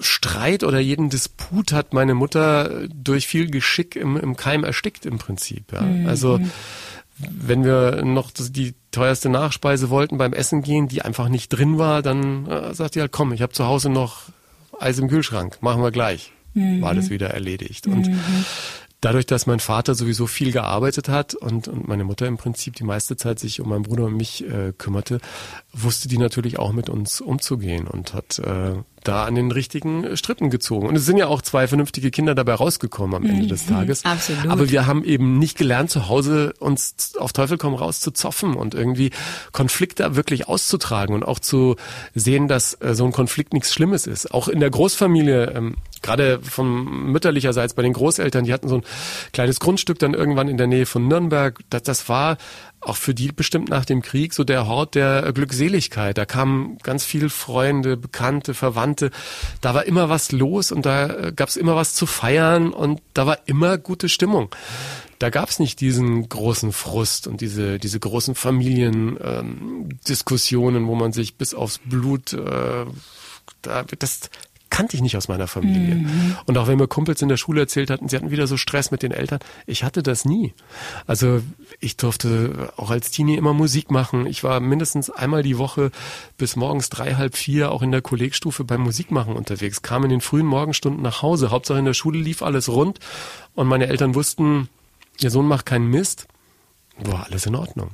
Streit oder jeden Disput hat meine Mutter durch viel Geschick im, im Keim erstickt im Prinzip. Ja. Mhm. Also wenn wir noch die teuerste Nachspeise wollten beim Essen gehen, die einfach nicht drin war, dann äh, sagt die halt, komm, ich habe zu Hause noch Eis im Kühlschrank, machen wir gleich mhm. war das wieder erledigt. Und mhm. Dadurch, dass mein Vater sowieso viel gearbeitet hat und, und meine Mutter im Prinzip die meiste Zeit sich um meinen Bruder und mich äh, kümmerte, wusste die natürlich auch mit uns umzugehen und hat äh, da an den richtigen Strippen gezogen. Und es sind ja auch zwei vernünftige Kinder dabei rausgekommen am Ende des mhm, Tages. Absolut. Aber wir haben eben nicht gelernt, zu Hause uns auf Teufel komm raus zu zoffen und irgendwie Konflikte wirklich auszutragen und auch zu sehen, dass äh, so ein Konflikt nichts Schlimmes ist. Auch in der Großfamilie, ähm, gerade von mütterlicherseits bei den Großeltern, die hatten so ein kleines Grundstück dann irgendwann in der Nähe von Nürnberg. Das, das war auch für die bestimmt nach dem Krieg so der Hort der Glückseligkeit. Da kamen ganz viele Freunde, Bekannte, Verwandte. Da war immer was los und da äh, gab es immer was zu feiern und da war immer gute Stimmung. Da gab es nicht diesen großen Frust und diese, diese großen Familiendiskussionen, ähm, wo man sich bis aufs Blut äh, da, das, kannte ich nicht aus meiner Familie. Mhm. Und auch wenn mir Kumpels in der Schule erzählt hatten, sie hatten wieder so Stress mit den Eltern, ich hatte das nie. Also ich durfte auch als Teenie immer Musik machen. Ich war mindestens einmal die Woche bis morgens drei, halb vier auch in der Kollegstufe beim Musikmachen unterwegs, kam in den frühen Morgenstunden nach Hause. Hauptsache in der Schule lief alles rund und meine Eltern wussten, ihr Sohn macht keinen Mist. War alles in Ordnung.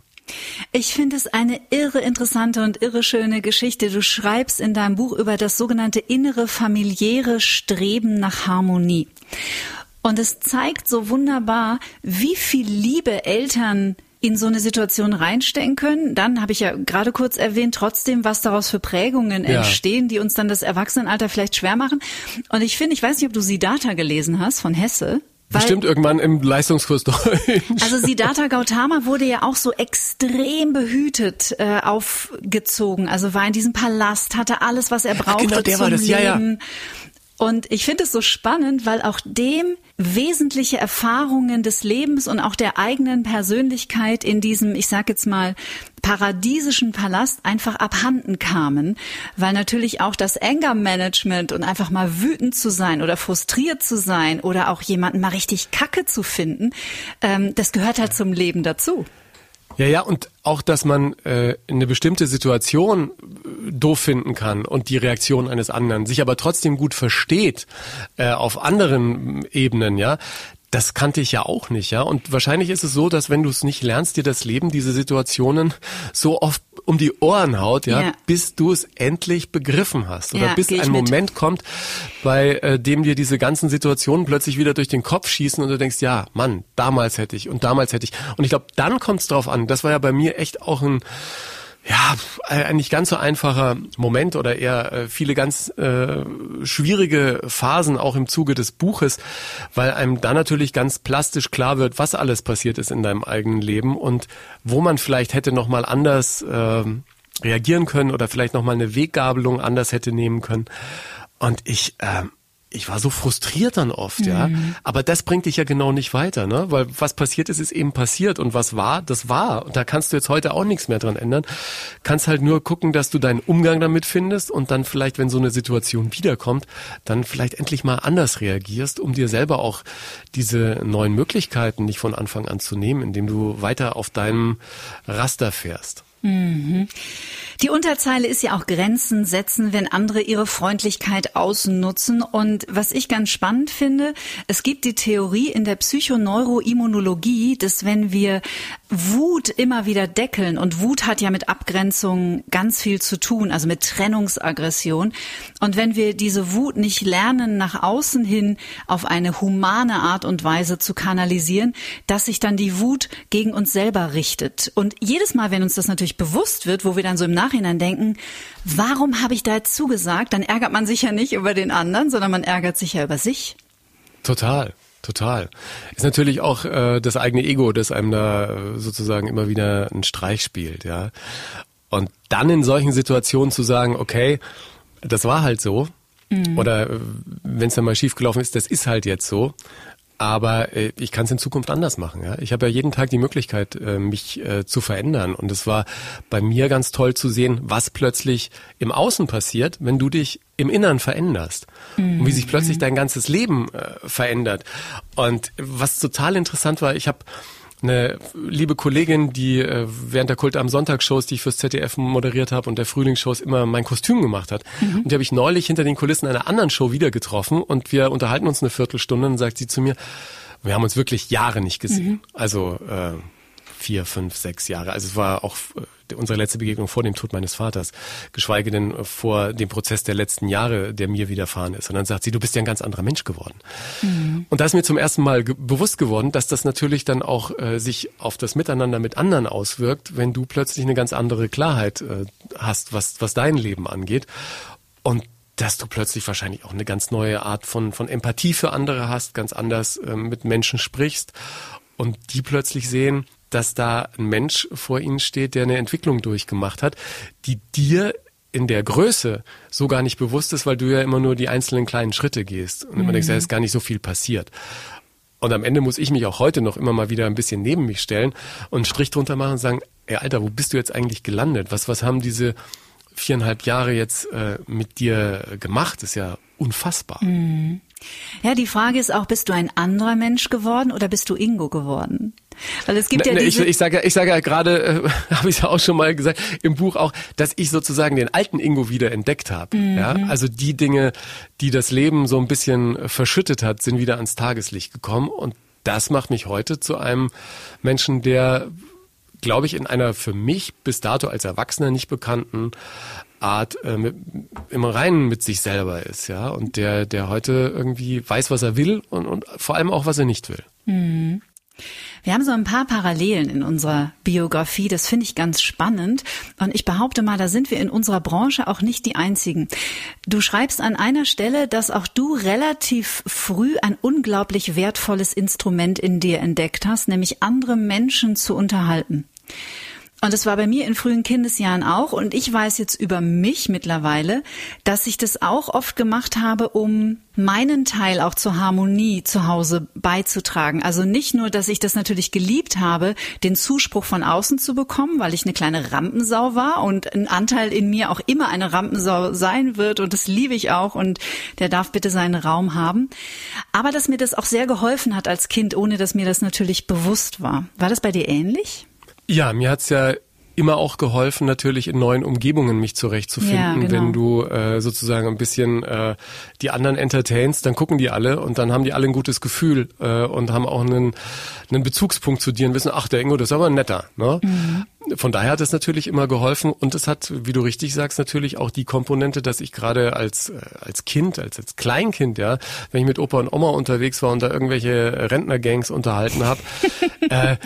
Ich finde es eine irre interessante und irre schöne Geschichte. Du schreibst in deinem Buch über das sogenannte innere familiäre Streben nach Harmonie. Und es zeigt so wunderbar, wie viel Liebe Eltern in so eine Situation reinstecken können. Dann habe ich ja gerade kurz erwähnt, trotzdem, was daraus für Prägungen ja. entstehen, die uns dann das Erwachsenenalter vielleicht schwer machen. Und ich finde, ich weiß nicht, ob du Siddhartha gelesen hast von Hesse. Weil, Bestimmt irgendwann im Leistungskurs Deutsch. Also Siddhartha Gautama wurde ja auch so extrem behütet äh, aufgezogen. Also war in diesem Palast, hatte alles, was er brauchte Ach, genau, der zum war das. Leben. Ja, ja. Und ich finde es so spannend, weil auch dem wesentliche Erfahrungen des Lebens und auch der eigenen Persönlichkeit in diesem, ich sag jetzt mal, paradiesischen Palast einfach abhanden kamen, weil natürlich auch das Anger Management und einfach mal wütend zu sein oder frustriert zu sein oder auch jemanden mal richtig Kacke zu finden, ähm, das gehört halt zum Leben dazu. Ja, ja, und auch, dass man äh, eine bestimmte Situation äh, doof finden kann und die Reaktion eines anderen, sich aber trotzdem gut versteht äh, auf anderen Ebenen, ja, das kannte ich ja auch nicht, ja. Und wahrscheinlich ist es so, dass wenn du es nicht lernst, dir das Leben, diese Situationen so oft um die Ohren haut, ja, ja. bis du es endlich begriffen hast. Oder ja, bis ein Moment kommt, bei äh, dem dir diese ganzen Situationen plötzlich wieder durch den Kopf schießen und du denkst, ja, Mann, damals hätte ich und damals hätte ich. Und ich glaube, dann kommt es drauf an. Das war ja bei mir echt auch ein ja, ein nicht ganz so einfacher Moment oder eher äh, viele ganz äh, schwierige Phasen auch im Zuge des Buches, weil einem da natürlich ganz plastisch klar wird, was alles passiert ist in deinem eigenen Leben und wo man vielleicht hätte noch mal anders äh, reagieren können oder vielleicht noch mal eine Weggabelung anders hätte nehmen können. Und ich äh, ich war so frustriert dann oft, ja. Mhm. Aber das bringt dich ja genau nicht weiter, ne? Weil was passiert ist, ist eben passiert. Und was war, das war. Und da kannst du jetzt heute auch nichts mehr dran ändern. Kannst halt nur gucken, dass du deinen Umgang damit findest und dann vielleicht, wenn so eine Situation wiederkommt, dann vielleicht endlich mal anders reagierst, um dir selber auch diese neuen Möglichkeiten nicht von Anfang an zu nehmen, indem du weiter auf deinem Raster fährst. Mhm. Die Unterzeile ist ja auch Grenzen setzen, wenn andere ihre Freundlichkeit ausnutzen. Und was ich ganz spannend finde, es gibt die Theorie in der Psychoneuroimmunologie, dass wenn wir Wut immer wieder deckeln, und Wut hat ja mit Abgrenzung ganz viel zu tun, also mit Trennungsaggression. Und wenn wir diese Wut nicht lernen, nach außen hin auf eine humane Art und Weise zu kanalisieren, dass sich dann die Wut gegen uns selber richtet. Und jedes Mal, wenn uns das natürlich bewusst wird, wo wir dann so im Nachhinein denken, warum habe ich da jetzt zugesagt, dann ärgert man sich ja nicht über den anderen, sondern man ärgert sich ja über sich. Total. Total. Ist natürlich auch äh, das eigene Ego, das einem da äh, sozusagen immer wieder einen Streich spielt, ja. Und dann in solchen Situationen zu sagen, okay, das war halt so, mhm. oder äh, wenn es dann mal schiefgelaufen ist, das ist halt jetzt so. Aber äh, ich kann es in Zukunft anders machen. Ja? Ich habe ja jeden Tag die Möglichkeit, äh, mich äh, zu verändern. Und es war bei mir ganz toll zu sehen, was plötzlich im Außen passiert, wenn du dich im Innern veränderst. Mhm. Und wie sich plötzlich dein ganzes Leben äh, verändert. Und was total interessant war, ich habe eine liebe Kollegin, die äh, während der Kult am Sonntag-Shows, die ich fürs ZDF moderiert habe und der Frühlingsshows immer mein Kostüm gemacht hat. Mhm. Und die habe ich neulich hinter den Kulissen einer anderen Show wieder getroffen und wir unterhalten uns eine Viertelstunde und sagt sie zu mir, wir haben uns wirklich Jahre nicht gesehen. Mhm. Also äh, vier, fünf, sechs Jahre. Also es war auch äh, unsere letzte Begegnung vor dem Tod meines Vaters, geschweige denn vor dem Prozess der letzten Jahre, der mir widerfahren ist. Und dann sagt sie, du bist ja ein ganz anderer Mensch geworden. Mhm. Und da ist mir zum ersten Mal ge bewusst geworden, dass das natürlich dann auch äh, sich auf das Miteinander mit anderen auswirkt, wenn du plötzlich eine ganz andere Klarheit äh, hast, was, was dein Leben angeht. Und dass du plötzlich wahrscheinlich auch eine ganz neue Art von, von Empathie für andere hast, ganz anders äh, mit Menschen sprichst und die plötzlich sehen, dass da ein Mensch vor ihnen steht, der eine Entwicklung durchgemacht hat, die dir in der Größe so gar nicht bewusst ist, weil du ja immer nur die einzelnen kleinen Schritte gehst und mhm. immer denkst, ja, ist gar nicht so viel passiert. Und am Ende muss ich mich auch heute noch immer mal wieder ein bisschen neben mich stellen und einen Strich drunter machen und sagen, ey Alter, wo bist du jetzt eigentlich gelandet? Was, was haben diese viereinhalb Jahre jetzt äh, mit dir gemacht? Das ist ja unfassbar. Mhm. Ja, die Frage ist auch, bist du ein anderer Mensch geworden oder bist du Ingo geworden? Weil es gibt ne, ja ne, diese ich, ich sage, ich sage ja gerade, äh, habe ich ja auch schon mal gesagt im Buch auch, dass ich sozusagen den alten Ingo wieder entdeckt habe. Mhm. Ja, also die Dinge, die das Leben so ein bisschen verschüttet hat, sind wieder ans Tageslicht gekommen und das macht mich heute zu einem Menschen, der glaube ich, in einer für mich bis dato als Erwachsener nicht bekannten Art äh, mit, im Reinen mit sich selber ist, ja, und der, der heute irgendwie weiß, was er will und, und vor allem auch, was er nicht will. Mhm. Wir haben so ein paar Parallelen in unserer Biografie, das finde ich ganz spannend. Und ich behaupte mal, da sind wir in unserer Branche auch nicht die Einzigen. Du schreibst an einer Stelle, dass auch du relativ früh ein unglaublich wertvolles Instrument in dir entdeckt hast, nämlich andere Menschen zu unterhalten. Und es war bei mir in frühen Kindesjahren auch. Und ich weiß jetzt über mich mittlerweile, dass ich das auch oft gemacht habe, um meinen Teil auch zur Harmonie zu Hause beizutragen. Also nicht nur, dass ich das natürlich geliebt habe, den Zuspruch von außen zu bekommen, weil ich eine kleine Rampensau war und ein Anteil in mir auch immer eine Rampensau sein wird und das liebe ich auch und der darf bitte seinen Raum haben. Aber dass mir das auch sehr geholfen hat als Kind, ohne dass mir das natürlich bewusst war. War das bei dir ähnlich? Ja, mir hat's ja immer auch geholfen, natürlich in neuen Umgebungen mich zurechtzufinden. Ja, genau. Wenn du äh, sozusagen ein bisschen äh, die anderen entertainst, dann gucken die alle und dann haben die alle ein gutes Gefühl äh, und haben auch einen, einen Bezugspunkt zu dir und wissen, ach, der Ingo, das ist aber ein netter. Ne? Mhm. Von daher hat es natürlich immer geholfen und es hat, wie du richtig sagst, natürlich auch die Komponente, dass ich gerade als, äh, als Kind, als, als Kleinkind, ja, wenn ich mit Opa und Oma unterwegs war und da irgendwelche Rentnergangs unterhalten habe, äh,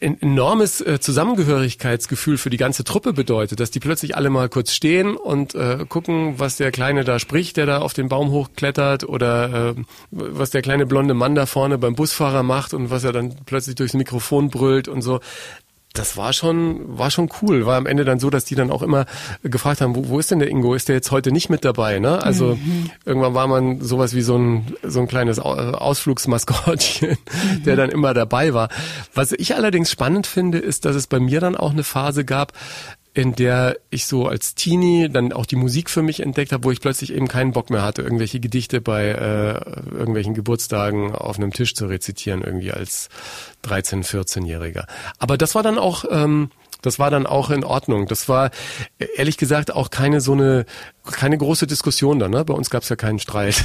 ein enormes äh, Zusammengehörigkeitsgefühl für die ganze Truppe bedeutet, dass die plötzlich alle mal kurz stehen und äh, gucken, was der Kleine da spricht, der da auf den Baum hochklettert oder äh, was der kleine blonde Mann da vorne beim Busfahrer macht und was er dann plötzlich durchs Mikrofon brüllt und so das war schon, war schon cool. War am Ende dann so, dass die dann auch immer gefragt haben, wo, wo ist denn der Ingo? Ist der jetzt heute nicht mit dabei? Ne? Also mhm. irgendwann war man sowas wie so ein, so ein kleines Ausflugsmaskottchen, mhm. der dann immer dabei war. Was ich allerdings spannend finde, ist, dass es bei mir dann auch eine Phase gab, in der ich so als Teenie dann auch die Musik für mich entdeckt habe, wo ich plötzlich eben keinen Bock mehr hatte, irgendwelche Gedichte bei äh, irgendwelchen Geburtstagen auf einem Tisch zu rezitieren, irgendwie als 13-, 14-Jähriger. Aber das war dann auch ähm, das war dann auch in Ordnung. Das war ehrlich gesagt auch keine so eine keine große Diskussion dann. Ne? Bei uns gab es ja keinen Streit.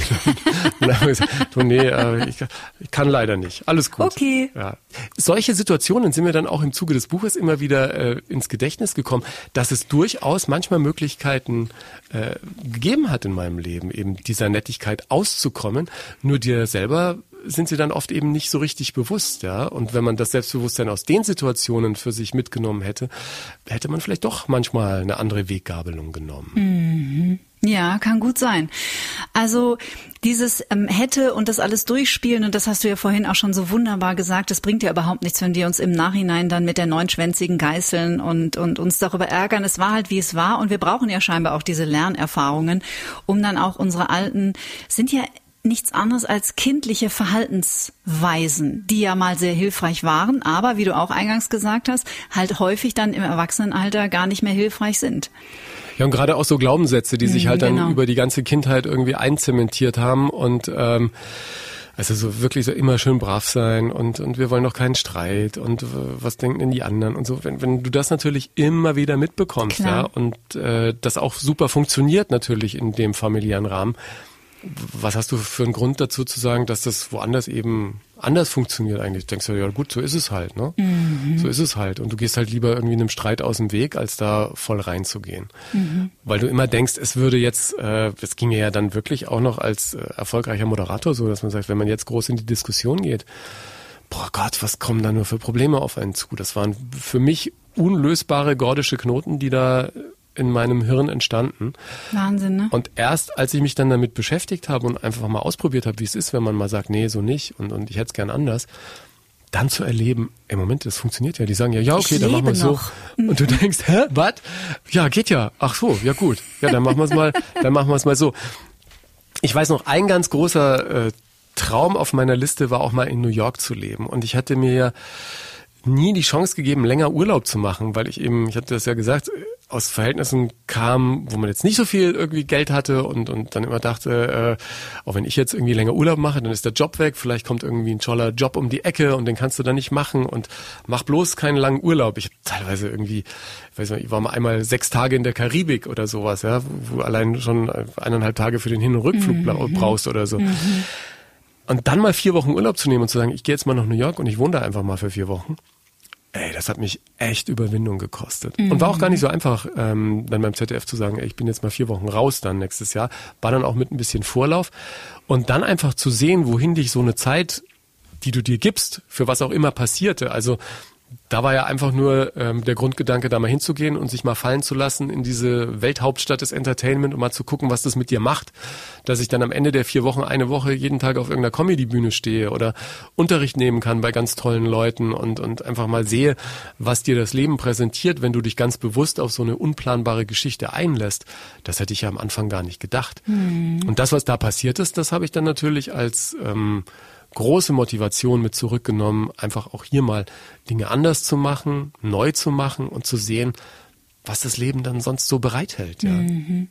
du, nee, äh, ich, ich, kann leider nicht. Alles gut. Okay. Ja. Solche Situationen sind mir dann auch im Zuge des Buches immer wieder äh, ins Gedächtnis gekommen, dass es durchaus manchmal Möglichkeiten äh, gegeben hat in meinem Leben, eben dieser Nettigkeit auszukommen. Nur dir selber sind sie dann oft eben nicht so richtig bewusst, ja. Und wenn man das Selbstbewusstsein aus den Situationen für sich mitgenommen hätte, hätte man vielleicht doch manchmal eine andere Weggabelung genommen. Mhm. Ja, kann gut sein. Also dieses ähm, hätte und das alles durchspielen, und das hast du ja vorhin auch schon so wunderbar gesagt, das bringt ja überhaupt nichts, wenn wir uns im Nachhinein dann mit der neunschwänzigen geißeln und, und uns darüber ärgern. Es war halt, wie es war. Und wir brauchen ja scheinbar auch diese Lernerfahrungen, um dann auch unsere alten, sind ja nichts anderes als kindliche Verhaltensweisen, die ja mal sehr hilfreich waren, aber wie du auch eingangs gesagt hast, halt häufig dann im Erwachsenenalter gar nicht mehr hilfreich sind. Ja, und gerade auch so Glaubenssätze, die sich mhm, halt dann genau. über die ganze Kindheit irgendwie einzementiert haben und ähm, also so wirklich so immer schön brav sein und, und wir wollen doch keinen Streit und was denken denn die anderen und so. Wenn, wenn du das natürlich immer wieder mitbekommst, Klar. ja, und äh, das auch super funktioniert natürlich in dem familiären Rahmen, was hast du für einen Grund dazu zu sagen, dass das woanders eben anders funktioniert eigentlich? Denkst du, ja gut, so ist es halt, ne? Mhm. So ist es halt. Und du gehst halt lieber irgendwie einem Streit aus dem Weg, als da voll reinzugehen. Mhm. Weil du immer denkst, es würde jetzt, äh, das ging ja dann wirklich auch noch als äh, erfolgreicher Moderator so, dass man sagt, wenn man jetzt groß in die Diskussion geht, boah Gott, was kommen da nur für Probleme auf einen zu? Das waren für mich unlösbare gordische Knoten, die da in meinem Hirn entstanden. Wahnsinn, ne? Und erst als ich mich dann damit beschäftigt habe und einfach mal ausprobiert habe, wie es ist, wenn man mal sagt, nee, so nicht und, und ich hätte es gern anders, dann zu erleben, im Moment, das funktioniert ja. Die sagen ja, ja, okay, ich dann machen wir es so. Und du denkst, hä, was? Ja, geht ja. Ach so, ja gut. Ja, dann machen wir es mal, dann machen wir es mal so. Ich weiß noch, ein ganz großer äh, Traum auf meiner Liste war auch mal in New York zu leben. Und ich hatte mir ja nie die Chance gegeben, länger Urlaub zu machen, weil ich eben, ich hatte das ja gesagt, aus Verhältnissen kam, wo man jetzt nicht so viel irgendwie Geld hatte und, und dann immer dachte, äh, auch wenn ich jetzt irgendwie länger Urlaub mache, dann ist der Job weg, vielleicht kommt irgendwie ein toller Job um die Ecke und den kannst du dann nicht machen und mach bloß keinen langen Urlaub. Ich habe teilweise irgendwie, ich weiß nicht, ich war mal einmal sechs Tage in der Karibik oder sowas, ja, wo, wo allein schon eineinhalb Tage für den Hin- und Rückflug mhm. brauchst oder so. Mhm. Und dann mal vier Wochen Urlaub zu nehmen und zu sagen, ich gehe jetzt mal nach New York und ich wohne da einfach mal für vier Wochen Ey, das hat mich echt Überwindung gekostet. Mhm. Und war auch gar nicht so einfach, ähm, dann beim ZDF zu sagen, ey, ich bin jetzt mal vier Wochen raus dann nächstes Jahr. War dann auch mit ein bisschen Vorlauf. Und dann einfach zu sehen, wohin dich so eine Zeit, die du dir gibst, für was auch immer passierte. Also da war ja einfach nur ähm, der Grundgedanke, da mal hinzugehen und sich mal fallen zu lassen in diese Welthauptstadt des Entertainment und mal zu gucken, was das mit dir macht. Dass ich dann am Ende der vier Wochen eine Woche jeden Tag auf irgendeiner Comedy-Bühne stehe oder Unterricht nehmen kann bei ganz tollen Leuten und, und einfach mal sehe, was dir das Leben präsentiert, wenn du dich ganz bewusst auf so eine unplanbare Geschichte einlässt. Das hätte ich ja am Anfang gar nicht gedacht. Mhm. Und das, was da passiert ist, das habe ich dann natürlich als ähm, große Motivation mit zurückgenommen, einfach auch hier mal Dinge anders zu machen, neu zu machen und zu sehen, was das Leben dann sonst so bereithält. Ja. Mhm.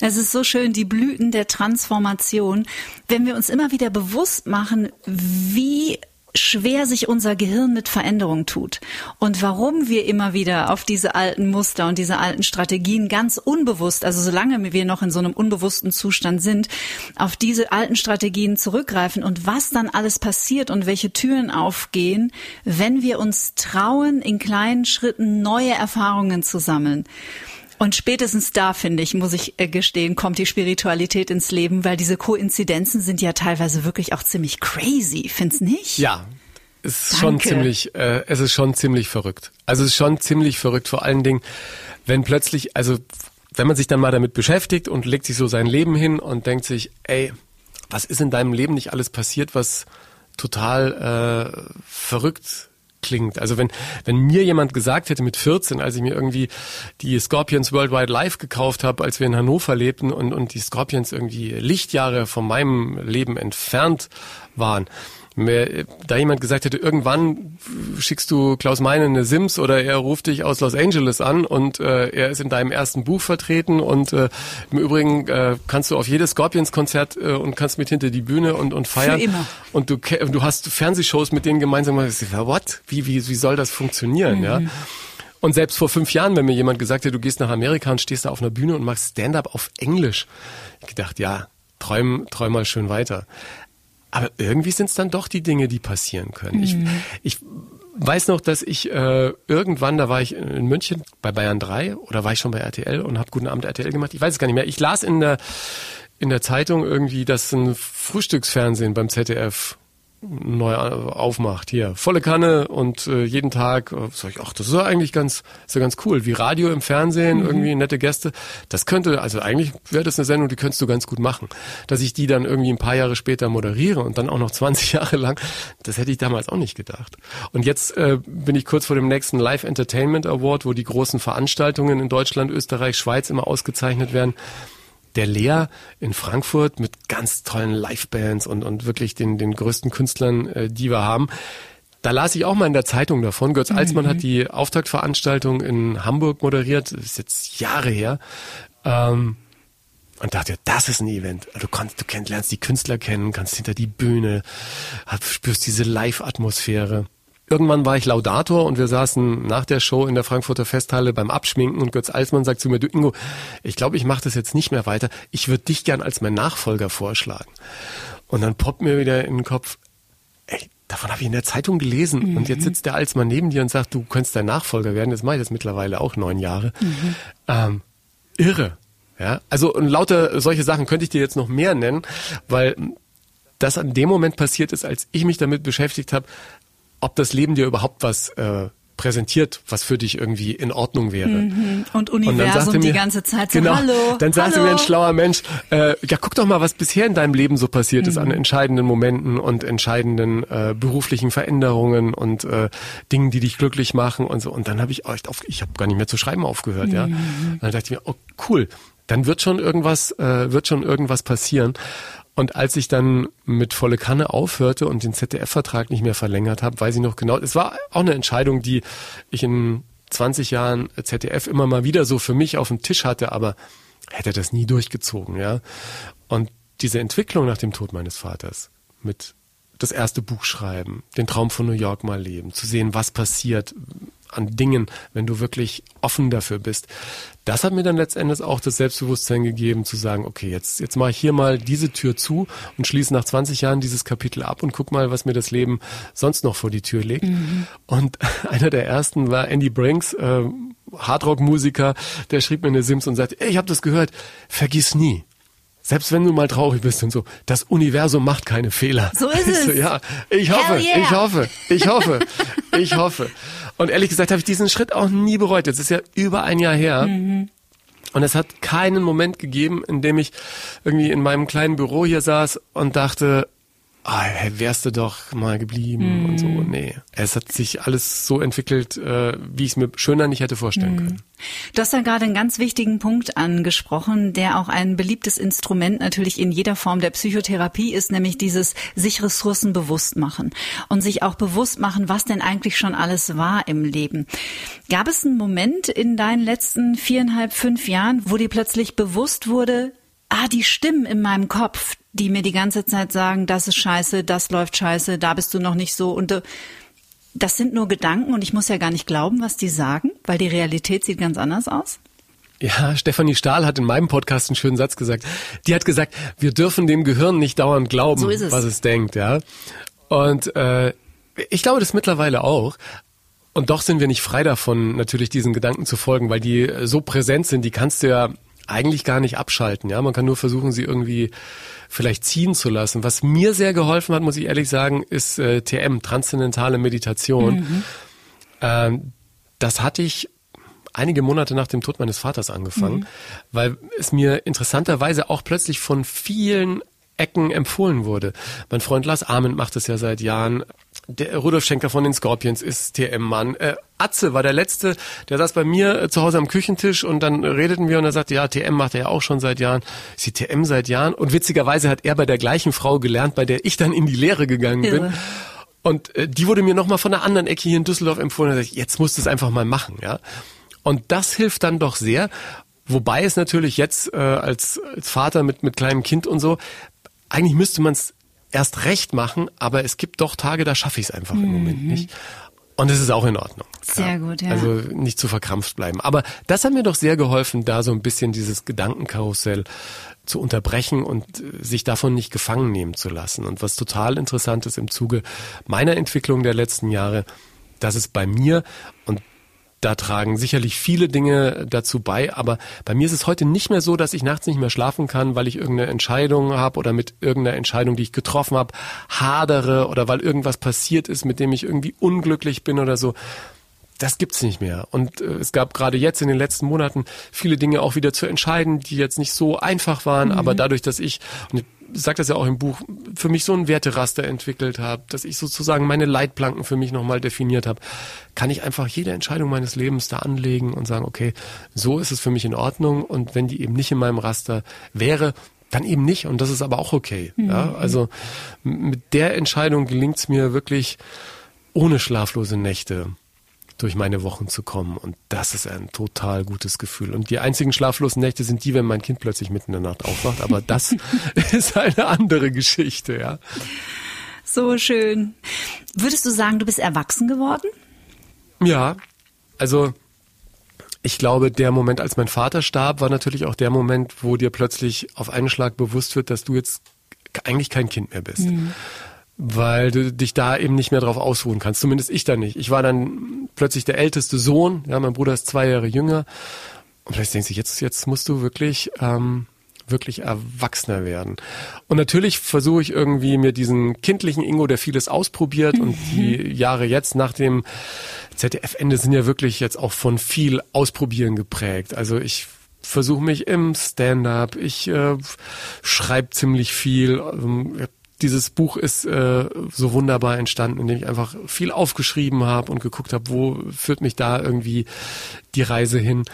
Es ist so schön, die Blüten der Transformation. Wenn wir uns immer wieder bewusst machen, wie schwer sich unser Gehirn mit Veränderung tut und warum wir immer wieder auf diese alten Muster und diese alten Strategien ganz unbewusst, also solange wir noch in so einem unbewussten Zustand sind, auf diese alten Strategien zurückgreifen und was dann alles passiert und welche Türen aufgehen, wenn wir uns trauen, in kleinen Schritten neue Erfahrungen zu sammeln. Und spätestens da, finde ich, muss ich äh, gestehen, kommt die Spiritualität ins Leben, weil diese Koinzidenzen sind ja teilweise wirklich auch ziemlich crazy, findest nicht? Ja. Es ist Danke. schon ziemlich, äh, es ist schon ziemlich verrückt. Also es ist schon ziemlich verrückt, vor allen Dingen, wenn plötzlich, also wenn man sich dann mal damit beschäftigt und legt sich so sein Leben hin und denkt sich, ey, was ist in deinem Leben nicht alles passiert, was total äh, verrückt klingt. Also wenn, wenn mir jemand gesagt hätte mit 14, als ich mir irgendwie die Scorpions Worldwide Live gekauft habe, als wir in Hannover lebten und, und die Scorpions irgendwie Lichtjahre von meinem Leben entfernt waren, mir, da jemand gesagt hätte, irgendwann schickst du Klaus Meine eine Sims oder er ruft dich aus Los Angeles an und äh, er ist in deinem ersten Buch vertreten und äh, im Übrigen äh, kannst du auf jedes Scorpions-Konzert äh, und kannst mit hinter die Bühne und, und feiern. Für immer. Und du, du hast Fernsehshows mit denen gemeinsam. What? Wie, wie, wie soll das funktionieren? Mhm. Ja. Und selbst vor fünf Jahren, wenn mir jemand gesagt hat, du gehst nach Amerika und stehst da auf einer Bühne und machst Stand-up auf Englisch, ich gedacht, ja, träum, träum mal schön weiter. Aber irgendwie sind es dann doch die Dinge, die passieren können. Mhm. Ich, ich weiß noch, dass ich äh, irgendwann, da war ich in München bei Bayern 3 oder war ich schon bei RTL und habe Guten Abend RTL gemacht. Ich weiß es gar nicht mehr. Ich las in der in der Zeitung irgendwie, dass ein Frühstücksfernsehen beim ZDF neu aufmacht. Hier, volle Kanne und äh, jeden Tag, äh, sag ich, ach, das ist ja eigentlich ganz, ist ja ganz cool. Wie Radio im Fernsehen, mhm. irgendwie nette Gäste. Das könnte, also eigentlich wäre das eine Sendung, die könntest du ganz gut machen. Dass ich die dann irgendwie ein paar Jahre später moderiere und dann auch noch 20 Jahre lang, das hätte ich damals auch nicht gedacht. Und jetzt äh, bin ich kurz vor dem nächsten Live Entertainment Award, wo die großen Veranstaltungen in Deutschland, Österreich, Schweiz immer ausgezeichnet werden der Lea in Frankfurt mit ganz tollen Livebands und, und wirklich den, den größten Künstlern, äh, die wir haben. Da las ich auch mal in der Zeitung davon. Götz Alsmann mhm. hat die Auftaktveranstaltung in Hamburg moderiert. Das ist jetzt Jahre her. Ähm, und dachte, das ist ein Event. Du kannst, du kennst, lernst die Künstler kennen, kannst hinter die Bühne, spürst diese Live-Atmosphäre. Irgendwann war ich Laudator und wir saßen nach der Show in der Frankfurter Festhalle beim Abschminken und Götz Alsmann sagt zu mir, du Ingo, ich glaube, ich mache das jetzt nicht mehr weiter. Ich würde dich gern als mein Nachfolger vorschlagen. Und dann poppt mir wieder in den Kopf, ey, davon habe ich in der Zeitung gelesen. Mhm. Und jetzt sitzt der Alsmann neben dir und sagt, du könntest dein Nachfolger werden. Jetzt mache ich das mittlerweile auch neun Jahre. Mhm. Ähm, irre. Ja, also und lauter solche Sachen könnte ich dir jetzt noch mehr nennen, weil das an dem Moment passiert ist, als ich mich damit beschäftigt habe, ob das Leben dir überhaupt was äh, präsentiert, was für dich irgendwie in Ordnung wäre. Mhm. Und Universum und mir, die ganze Zeit so, genau, hallo, Dann sagte hallo. mir ein schlauer Mensch, äh, ja guck doch mal, was bisher in deinem Leben so passiert mhm. ist an entscheidenden Momenten und entscheidenden äh, beruflichen Veränderungen und äh, Dingen, die dich glücklich machen und so. Und dann habe ich echt auf, ich habe gar nicht mehr zu schreiben aufgehört, mhm. ja. dann dachte ich mir, oh cool, dann wird schon irgendwas, äh, wird schon irgendwas passieren. Und als ich dann mit volle Kanne aufhörte und den ZDF-Vertrag nicht mehr verlängert habe, weiß ich noch genau, es war auch eine Entscheidung, die ich in 20 Jahren ZDF immer mal wieder so für mich auf dem Tisch hatte, aber hätte das nie durchgezogen, ja. Und diese Entwicklung nach dem Tod meines Vaters mit das erste Buch schreiben, den Traum von New York mal leben, zu sehen, was passiert, an Dingen, wenn du wirklich offen dafür bist. Das hat mir dann letztendlich auch das Selbstbewusstsein gegeben, zu sagen, okay, jetzt, jetzt mache ich hier mal diese Tür zu und schließe nach 20 Jahren dieses Kapitel ab und guck mal, was mir das Leben sonst noch vor die Tür legt. Mhm. Und einer der ersten war Andy Brinks, äh, Hardrock-Musiker, der schrieb mir eine Sims und sagte, ich habe das gehört, vergiss nie selbst wenn du mal traurig bist und so, das Universum macht keine Fehler. So ist es. So, ja, ich hoffe, yeah. ich hoffe, ich hoffe, ich hoffe. Und ehrlich gesagt habe ich diesen Schritt auch nie bereut. Jetzt ist ja über ein Jahr her. Mhm. Und es hat keinen Moment gegeben, in dem ich irgendwie in meinem kleinen Büro hier saß und dachte, ah, wärst du doch mal geblieben und so. Nee, es hat sich alles so entwickelt, äh, wie ich es mir schöner nicht hätte vorstellen können. Du hast ja gerade einen ganz wichtigen Punkt angesprochen, der auch ein beliebtes Instrument natürlich in jeder Form der Psychotherapie ist, nämlich dieses sich Ressourcen bewusst machen und sich auch bewusst machen, was denn eigentlich schon alles war im Leben. Gab es einen Moment in deinen letzten viereinhalb, fünf Jahren, wo dir plötzlich bewusst wurde, ah, die Stimmen in meinem Kopf, die mir die ganze Zeit sagen, das ist scheiße, das läuft scheiße, da bist du noch nicht so und äh, das sind nur Gedanken und ich muss ja gar nicht glauben, was die sagen, weil die Realität sieht ganz anders aus. Ja, Stefanie Stahl hat in meinem Podcast einen schönen Satz gesagt. Die hat gesagt, wir dürfen dem Gehirn nicht dauernd glauben, So es. was es denkt, ja. Und äh, ich glaube das mittlerweile auch. Und doch sind wir nicht frei davon, natürlich diesen Gedanken zu folgen, weil die so präsent sind, die kannst du ja eigentlich gar nicht abschalten. Ja, man kann nur versuchen, sie irgendwie vielleicht ziehen zu lassen. Was mir sehr geholfen hat, muss ich ehrlich sagen, ist äh, TM, transzendentale Meditation. Ähm, das hatte ich einige Monate nach dem Tod meines Vaters angefangen, weil es mir interessanterweise auch plötzlich von vielen Ecken empfohlen wurde. Mein Freund Lars Ahmed macht es ja seit Jahren. Der Rudolf Schenker von den Scorpions ist TM-Mann. Äh, Atze war der Letzte, der saß bei mir äh, zu Hause am Küchentisch und dann redeten wir und er sagte, ja, TM macht er ja auch schon seit Jahren. Ich sie TM seit Jahren. Und witzigerweise hat er bei der gleichen Frau gelernt, bei der ich dann in die Lehre gegangen bin. Irre. Und äh, die wurde mir nochmal von der anderen Ecke hier in Düsseldorf empfohlen. Und da ich, jetzt musst du es einfach mal machen, ja. Und das hilft dann doch sehr. Wobei es natürlich jetzt äh, als, als Vater mit, mit kleinem Kind und so, eigentlich müsste man es erst recht machen, aber es gibt doch Tage, da schaffe ich es einfach im Moment nicht. Und es ist auch in Ordnung. Sehr gut, ja. Also nicht zu verkrampft bleiben. Aber das hat mir doch sehr geholfen, da so ein bisschen dieses Gedankenkarussell zu unterbrechen und äh, sich davon nicht gefangen nehmen zu lassen. Und was total interessant ist im Zuge meiner Entwicklung der letzten Jahre, dass es bei mir und da tragen sicherlich viele Dinge dazu bei, aber bei mir ist es heute nicht mehr so, dass ich nachts nicht mehr schlafen kann, weil ich irgendeine Entscheidung habe oder mit irgendeiner Entscheidung, die ich getroffen habe, hadere oder weil irgendwas passiert ist, mit dem ich irgendwie unglücklich bin oder so. Das gibt's nicht mehr. Und äh, es gab gerade jetzt in den letzten Monaten viele Dinge auch wieder zu entscheiden, die jetzt nicht so einfach waren, aber dadurch, dass ich, und ich sage das ja auch im Buch, für mich so ein Werteraster entwickelt habe, dass ich sozusagen meine Leitplanken für mich nochmal definiert habe, kann ich einfach jede Entscheidung meines Lebens da anlegen und sagen, okay, so ist es für mich in Ordnung und wenn die eben nicht in meinem Raster wäre, dann eben nicht und das ist aber auch okay. Ja? Also mit der Entscheidung gelingt es mir wirklich ohne schlaflose Nächte durch meine Wochen zu kommen. Und das ist ein total gutes Gefühl. Und die einzigen schlaflosen Nächte sind die, wenn mein Kind plötzlich mitten in der Nacht aufwacht. Aber das ist eine andere Geschichte, ja. So schön. Würdest du sagen, du bist erwachsen geworden? Ja, also ich glaube, der Moment, als mein Vater starb, war natürlich auch der Moment, wo dir plötzlich auf einen Schlag bewusst wird, dass du jetzt eigentlich kein Kind mehr bist. Weil du dich da eben nicht mehr drauf ausruhen kannst. Zumindest ich da nicht. Ich war dann plötzlich der älteste Sohn. Ja, mein Bruder ist zwei Jahre jünger. Und vielleicht denkst du, jetzt, jetzt musst du wirklich, ähm, wirklich erwachsener werden. Und natürlich versuche ich irgendwie mir diesen kindlichen Ingo, der vieles ausprobiert und die Jahre jetzt nach dem ZDF-Ende sind ja wirklich jetzt auch von viel Ausprobieren geprägt. Also ich versuche mich im Stand-up, ich äh, schreibe ziemlich viel. Ähm, dieses Buch ist äh, so wunderbar entstanden, indem ich einfach viel aufgeschrieben habe und geguckt habe, wo führt mich da irgendwie die Reise hin.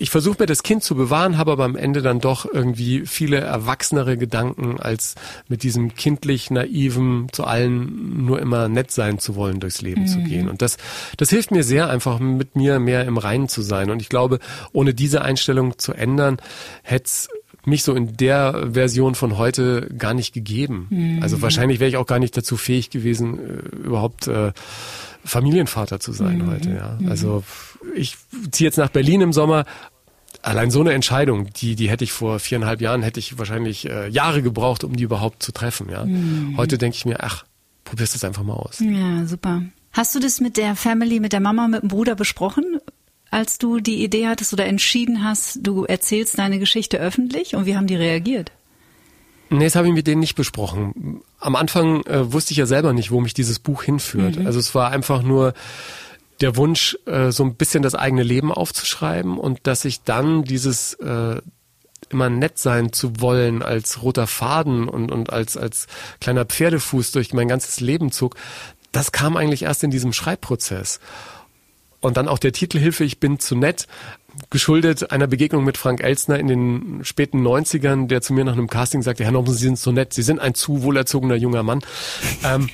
Ich versuche mir das Kind zu bewahren, habe aber am Ende dann doch irgendwie viele erwachsenere Gedanken, als mit diesem kindlich naiven, zu allen nur immer nett sein zu wollen, durchs Leben zu gehen. Und das, das hilft mir sehr, einfach mit mir mehr im Reinen zu sein. Und ich glaube, ohne diese Einstellung zu ändern, hätte es mich so in der Version von heute gar nicht gegeben. Also wahrscheinlich wäre ich auch gar nicht dazu fähig gewesen, äh, überhaupt äh, Familienvater zu sein heute. Ja. Also ich ziehe jetzt nach Berlin im Sommer. Allein so eine Entscheidung, die, die hätte ich vor viereinhalb Jahren, hätte ich wahrscheinlich äh, Jahre gebraucht, um die überhaupt zu treffen. Ja. Heute denke ich mir, ach, probierst das einfach mal aus. Ja, super. Hast du das mit der Family, mit der Mama, mit dem Bruder besprochen, als du die Idee hattest oder entschieden hast, du erzählst deine Geschichte öffentlich und wie haben die reagiert? Nee, das habe ich mit denen nicht besprochen. Am Anfang äh, wusste ich ja selber nicht, wo mich dieses Buch hinführt. Mhm. Also es war einfach nur der Wunsch, äh, so ein bisschen das eigene Leben aufzuschreiben und dass ich dann dieses äh, immer nett sein zu wollen als roter Faden und, und als, als kleiner Pferdefuß durch mein ganzes Leben zog, das kam eigentlich erst in diesem Schreibprozess. Und dann auch der Titel Hilfe, ich bin zu nett, geschuldet einer Begegnung mit Frank Elstner in den späten 90ern, der zu mir nach einem Casting sagte, Herr Norman, Sie sind so nett, Sie sind ein zu wohlerzogener junger Mann. Ähm,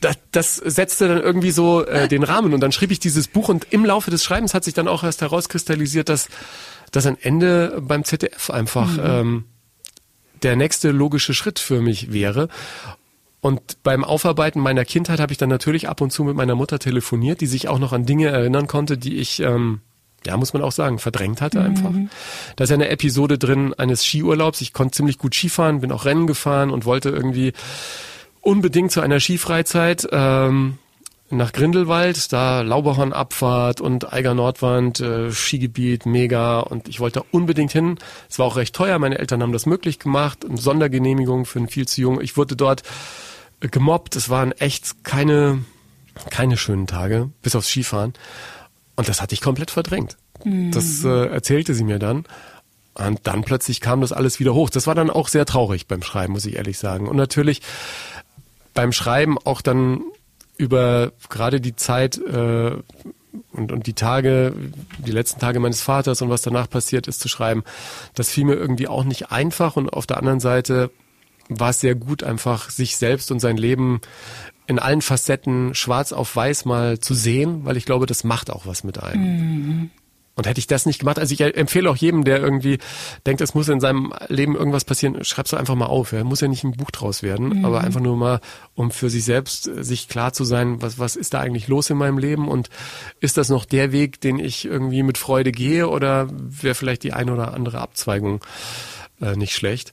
das, das setzte dann irgendwie so äh, den Rahmen und dann schrieb ich dieses Buch und im Laufe des Schreibens hat sich dann auch erst herauskristallisiert, dass, dass ein Ende beim ZDF einfach mhm. ähm, der nächste logische Schritt für mich wäre. Und beim Aufarbeiten meiner Kindheit habe ich dann natürlich ab und zu mit meiner Mutter telefoniert, die sich auch noch an Dinge erinnern konnte, die ich ähm, ja, muss man auch sagen, verdrängt hatte einfach. Mhm. Da ist ja eine Episode drin eines Skiurlaubs. Ich konnte ziemlich gut Skifahren, bin auch Rennen gefahren und wollte irgendwie unbedingt zu einer Skifreizeit ähm, nach Grindelwald, da Lauberhornabfahrt und Eiger Nordwand, äh, Skigebiet, mega. Und ich wollte da unbedingt hin. Es war auch recht teuer. Meine Eltern haben das möglich gemacht. Eine Sondergenehmigung für einen viel zu jungen. Ich wurde dort gemobbt. Es waren echt keine, keine schönen Tage, bis aufs Skifahren. Und das hatte ich komplett verdrängt. Mhm. Das äh, erzählte sie mir dann. Und dann plötzlich kam das alles wieder hoch. Das war dann auch sehr traurig beim Schreiben, muss ich ehrlich sagen. Und natürlich beim Schreiben auch dann über gerade die Zeit äh, und, und die Tage, die letzten Tage meines Vaters und was danach passiert ist, zu schreiben, das fiel mir irgendwie auch nicht einfach. Und auf der anderen Seite war es sehr gut, einfach sich selbst und sein Leben in allen Facetten schwarz auf weiß mal zu sehen, weil ich glaube, das macht auch was mit einem. Mhm. Und hätte ich das nicht gemacht, also ich empfehle auch jedem, der irgendwie denkt, es muss in seinem Leben irgendwas passieren, schreib's doch einfach mal auf. Ja. Muss ja nicht ein Buch draus werden, mhm. aber einfach nur mal, um für sich selbst äh, sich klar zu sein, was, was ist da eigentlich los in meinem Leben und ist das noch der Weg, den ich irgendwie mit Freude gehe oder wäre vielleicht die eine oder andere Abzweigung äh, nicht schlecht.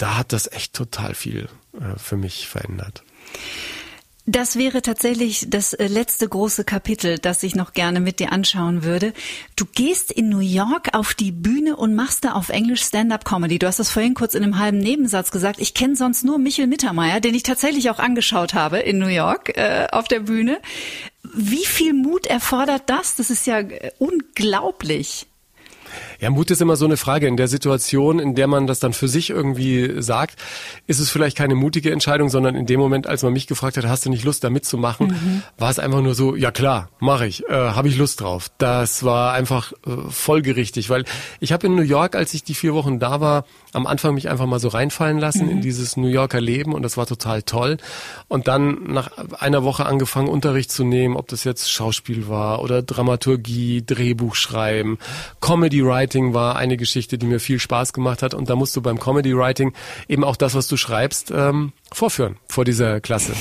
Da hat das echt total viel äh, für mich verändert. Das wäre tatsächlich das äh, letzte große Kapitel, das ich noch gerne mit dir anschauen würde. Du gehst in New York auf die Bühne und machst da auf Englisch Stand-up-Comedy. Du hast das vorhin kurz in einem halben Nebensatz gesagt. Ich kenne sonst nur Michel Mittermeier, den ich tatsächlich auch angeschaut habe in New York äh, auf der Bühne. Wie viel Mut erfordert das? Das ist ja äh, unglaublich. Ja, Mut ist immer so eine Frage. In der Situation, in der man das dann für sich irgendwie sagt, ist es vielleicht keine mutige Entscheidung, sondern in dem Moment, als man mich gefragt hat, hast du nicht Lust, da mitzumachen, mhm. war es einfach nur so, ja klar, mache ich, äh, habe ich Lust drauf. Das war einfach äh, folgerichtig, weil ich habe in New York, als ich die vier Wochen da war, am Anfang mich einfach mal so reinfallen lassen mhm. in dieses New Yorker Leben und das war total toll. Und dann nach einer Woche angefangen, Unterricht zu nehmen, ob das jetzt Schauspiel war oder Dramaturgie, Drehbuch schreiben, Comedy Writing war eine Geschichte, die mir viel Spaß gemacht hat. Und da musst du beim Comedy Writing eben auch das, was du schreibst, ähm, vorführen vor dieser Klasse.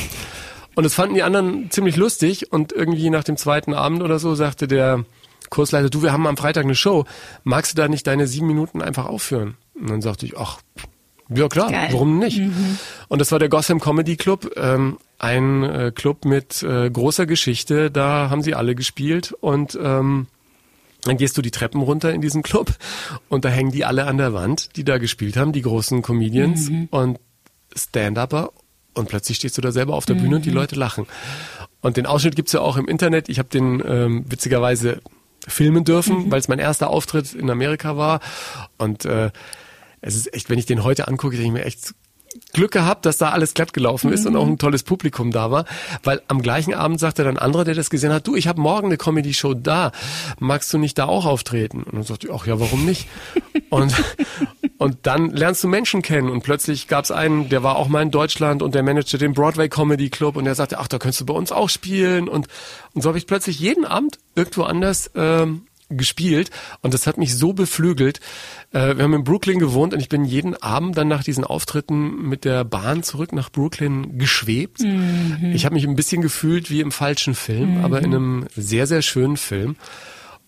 Und das fanden die anderen ziemlich lustig und irgendwie nach dem zweiten Abend oder so sagte der Kursleiter, du, wir haben am Freitag eine Show, magst du da nicht deine sieben Minuten einfach aufführen? Und dann sagte ich, ach, ja klar, Geil. warum nicht? Mhm. Und das war der Gotham Comedy Club, ähm, ein äh, Club mit äh, großer Geschichte. Da haben sie alle gespielt und ähm, dann gehst du die Treppen runter in diesen Club und da hängen die alle an der Wand, die da gespielt haben, die großen Comedians mhm. und Stand-Upper und plötzlich stehst du da selber auf der Bühne und die mhm. Leute lachen. Und den Ausschnitt gibt's ja auch im Internet. Ich habe den ähm, witzigerweise filmen dürfen, mhm. weil es mein erster Auftritt in Amerika war. Und äh, es ist echt, wenn ich den heute angucke, denke ich mir echt Glück gehabt, dass da alles glatt gelaufen ist mhm. und auch ein tolles Publikum da war, weil am gleichen Abend sagte dann ein anderer, der das gesehen hat, du, ich habe morgen eine Comedy-Show da, magst du nicht da auch auftreten? Und dann sagte ich, ach ja, warum nicht? und, und dann lernst du Menschen kennen und plötzlich gab es einen, der war auch mal in Deutschland und der managte den Broadway Comedy Club und der sagte, ach, da könntest du bei uns auch spielen und, und so habe ich plötzlich jeden Abend irgendwo anders ähm, gespielt und das hat mich so beflügelt. Äh, wir haben in Brooklyn gewohnt und ich bin jeden Abend dann nach diesen Auftritten mit der Bahn zurück nach Brooklyn geschwebt. Mhm. Ich habe mich ein bisschen gefühlt wie im falschen Film, mhm. aber in einem sehr, sehr schönen Film.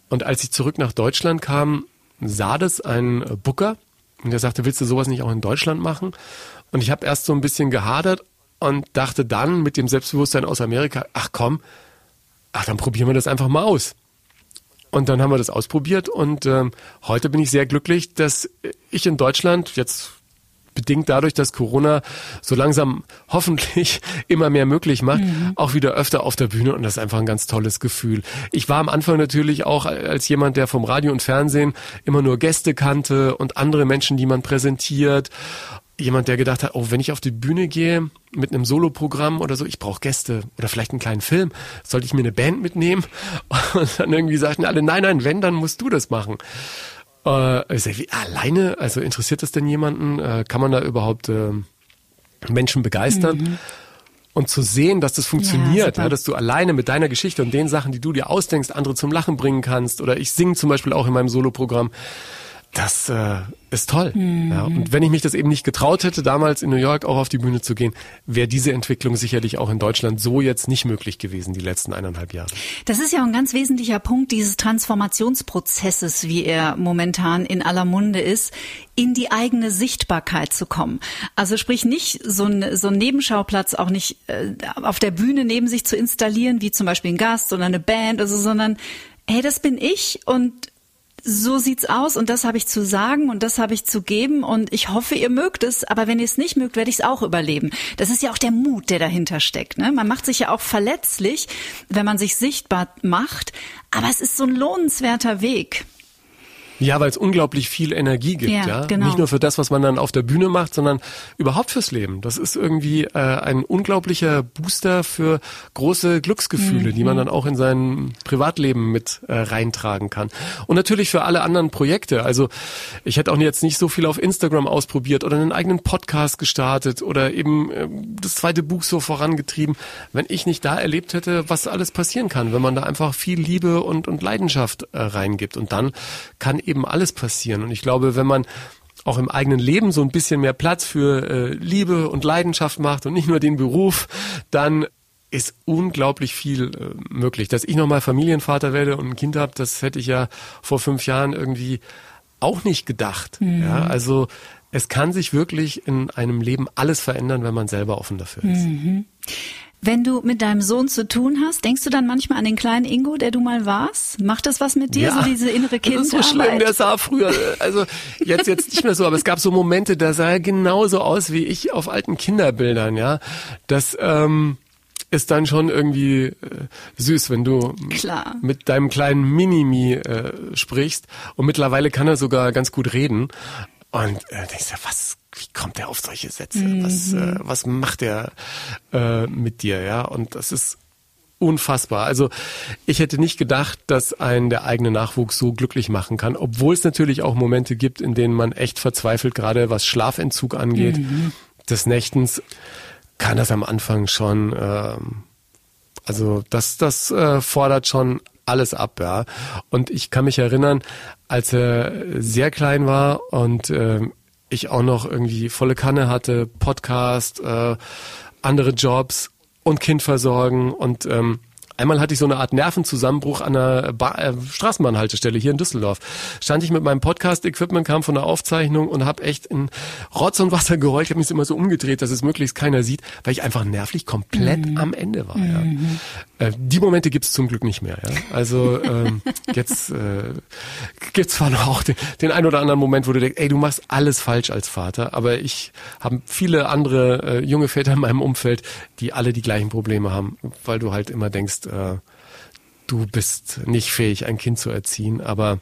Und als ich zurück nach Deutschland kam, sah das ein Booker und der sagte, willst du sowas nicht auch in Deutschland machen? Und ich habe erst so ein bisschen gehadert und dachte dann mit dem Selbstbewusstsein aus Amerika, ach komm, ach dann probieren wir das einfach mal aus. Und dann haben wir das ausprobiert und ähm, heute bin ich sehr glücklich, dass ich in Deutschland jetzt bedingt dadurch, dass Corona so langsam hoffentlich immer mehr möglich macht, mhm. auch wieder öfter auf der Bühne und das ist einfach ein ganz tolles Gefühl. Ich war am Anfang natürlich auch als jemand, der vom Radio und Fernsehen immer nur Gäste kannte und andere Menschen, die man präsentiert jemand, der gedacht hat, oh, wenn ich auf die Bühne gehe mit einem Soloprogramm oder so, ich brauche Gäste oder vielleicht einen kleinen Film, sollte ich mir eine Band mitnehmen? Und dann irgendwie sagten alle, nein, nein, wenn, dann musst du das machen. Äh, ich sag, wie, alleine? Also interessiert das denn jemanden? Äh, kann man da überhaupt äh, Menschen begeistern? Mhm. Und zu sehen, dass das funktioniert, ja, ja, dass du alleine mit deiner Geschichte und den Sachen, die du dir ausdenkst, andere zum Lachen bringen kannst. Oder ich singe zum Beispiel auch in meinem Soloprogramm. Das äh, ist toll. Mhm. Ja, und wenn ich mich das eben nicht getraut hätte, damals in New York auch auf die Bühne zu gehen, wäre diese Entwicklung sicherlich auch in Deutschland so jetzt nicht möglich gewesen, die letzten eineinhalb Jahre. Das ist ja ein ganz wesentlicher Punkt dieses Transformationsprozesses, wie er momentan in aller Munde ist, in die eigene Sichtbarkeit zu kommen. Also sprich nicht so ein, so ein Nebenschauplatz auch nicht äh, auf der Bühne neben sich zu installieren, wie zum Beispiel ein Gast oder eine Band, also, sondern hey, das bin ich und so sieht's aus und das habe ich zu sagen und das habe ich zu geben und ich hoffe, ihr mögt es, aber wenn ihr es nicht mögt, werde ich es auch überleben. Das ist ja auch der Mut, der dahinter steckt. Ne? Man macht sich ja auch verletzlich, wenn man sich sichtbar macht, aber es ist so ein lohnenswerter Weg. Ja, weil es unglaublich viel Energie gibt, ja, ja. Genau. Nicht nur für das, was man dann auf der Bühne macht, sondern überhaupt fürs Leben. Das ist irgendwie äh, ein unglaublicher Booster für große Glücksgefühle, mhm. die man dann auch in sein Privatleben mit äh, reintragen kann. Und natürlich für alle anderen Projekte. Also ich hätte auch jetzt nicht so viel auf Instagram ausprobiert oder einen eigenen Podcast gestartet oder eben äh, das zweite Buch so vorangetrieben, wenn ich nicht da erlebt hätte, was alles passieren kann, wenn man da einfach viel Liebe und, und Leidenschaft äh, reingibt. Und dann kann eben alles passieren. Und ich glaube, wenn man auch im eigenen Leben so ein bisschen mehr Platz für äh, Liebe und Leidenschaft macht und nicht nur den Beruf, dann ist unglaublich viel äh, möglich. Dass ich nochmal Familienvater werde und ein Kind habe, das hätte ich ja vor fünf Jahren irgendwie auch nicht gedacht. Mhm. Ja, also es kann sich wirklich in einem Leben alles verändern, wenn man selber offen dafür ist. Mhm. Wenn du mit deinem Sohn zu tun hast, denkst du dann manchmal an den kleinen Ingo, der du mal warst? Macht das was mit dir, ja, so diese innere Kindarbeit? Das ist so schlimm, der sah früher, also jetzt jetzt nicht mehr so, aber es gab so Momente, da sah er genauso aus wie ich auf alten Kinderbildern, ja. Das ähm, ist dann schon irgendwie äh, süß, wenn du Klar. mit deinem kleinen Minimi äh, sprichst. Und mittlerweile kann er sogar ganz gut reden. Und äh, denkst du, was wie kommt er auf solche Sätze? Mhm. Was, äh, was macht er äh, mit dir? Ja, und das ist unfassbar. Also ich hätte nicht gedacht, dass ein der eigene Nachwuchs so glücklich machen kann, obwohl es natürlich auch Momente gibt, in denen man echt verzweifelt, gerade was Schlafentzug angeht. Mhm. Des Nächtens kann das am Anfang schon, äh, also das, das äh, fordert schon alles ab, ja. Und ich kann mich erinnern, als er sehr klein war und äh, ich auch noch irgendwie volle Kanne hatte, Podcast, äh, andere Jobs und Kind versorgen und ähm, Einmal hatte ich so eine Art Nervenzusammenbruch an einer ba äh, Straßenbahnhaltestelle hier in Düsseldorf. Stand ich mit meinem Podcast-Equipment, kam von der Aufzeichnung und habe echt in Rotz und Wasser geheult. Ich habe mich immer so umgedreht, dass es möglichst keiner sieht, weil ich einfach nervlich komplett mhm. am Ende war. Ja. Mhm. Äh, die Momente gibt's zum Glück nicht mehr. Ja. Also ähm, jetzt äh, gibt zwar noch auch den, den ein oder anderen Moment, wo du denkst, ey, du machst alles falsch als Vater, aber ich habe viele andere äh, junge Väter in meinem Umfeld, die alle die gleichen Probleme haben, weil du halt immer denkst, äh, du bist nicht fähig, ein Kind zu erziehen, aber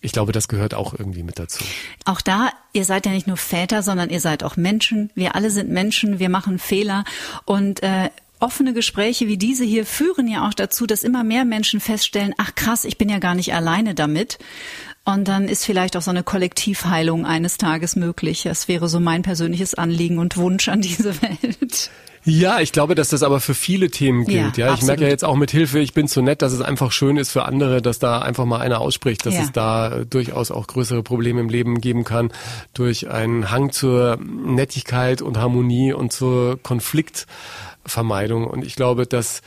ich glaube, das gehört auch irgendwie mit dazu. Auch da, ihr seid ja nicht nur Väter, sondern ihr seid auch Menschen. Wir alle sind Menschen, wir machen Fehler und äh, offene Gespräche wie diese hier führen ja auch dazu, dass immer mehr Menschen feststellen, ach krass, ich bin ja gar nicht alleine damit. Und dann ist vielleicht auch so eine Kollektivheilung eines Tages möglich. Das wäre so mein persönliches Anliegen und Wunsch an diese Welt. Ja, ich glaube, dass das aber für viele Themen gilt. Ja, ja. ich merke ja jetzt auch mit Hilfe, ich bin zu nett, dass es einfach schön ist für andere, dass da einfach mal einer ausspricht, dass ja. es da äh, durchaus auch größere Probleme im Leben geben kann durch einen Hang zur Nettigkeit und Harmonie und zur Konfliktvermeidung. Und ich glaube, dass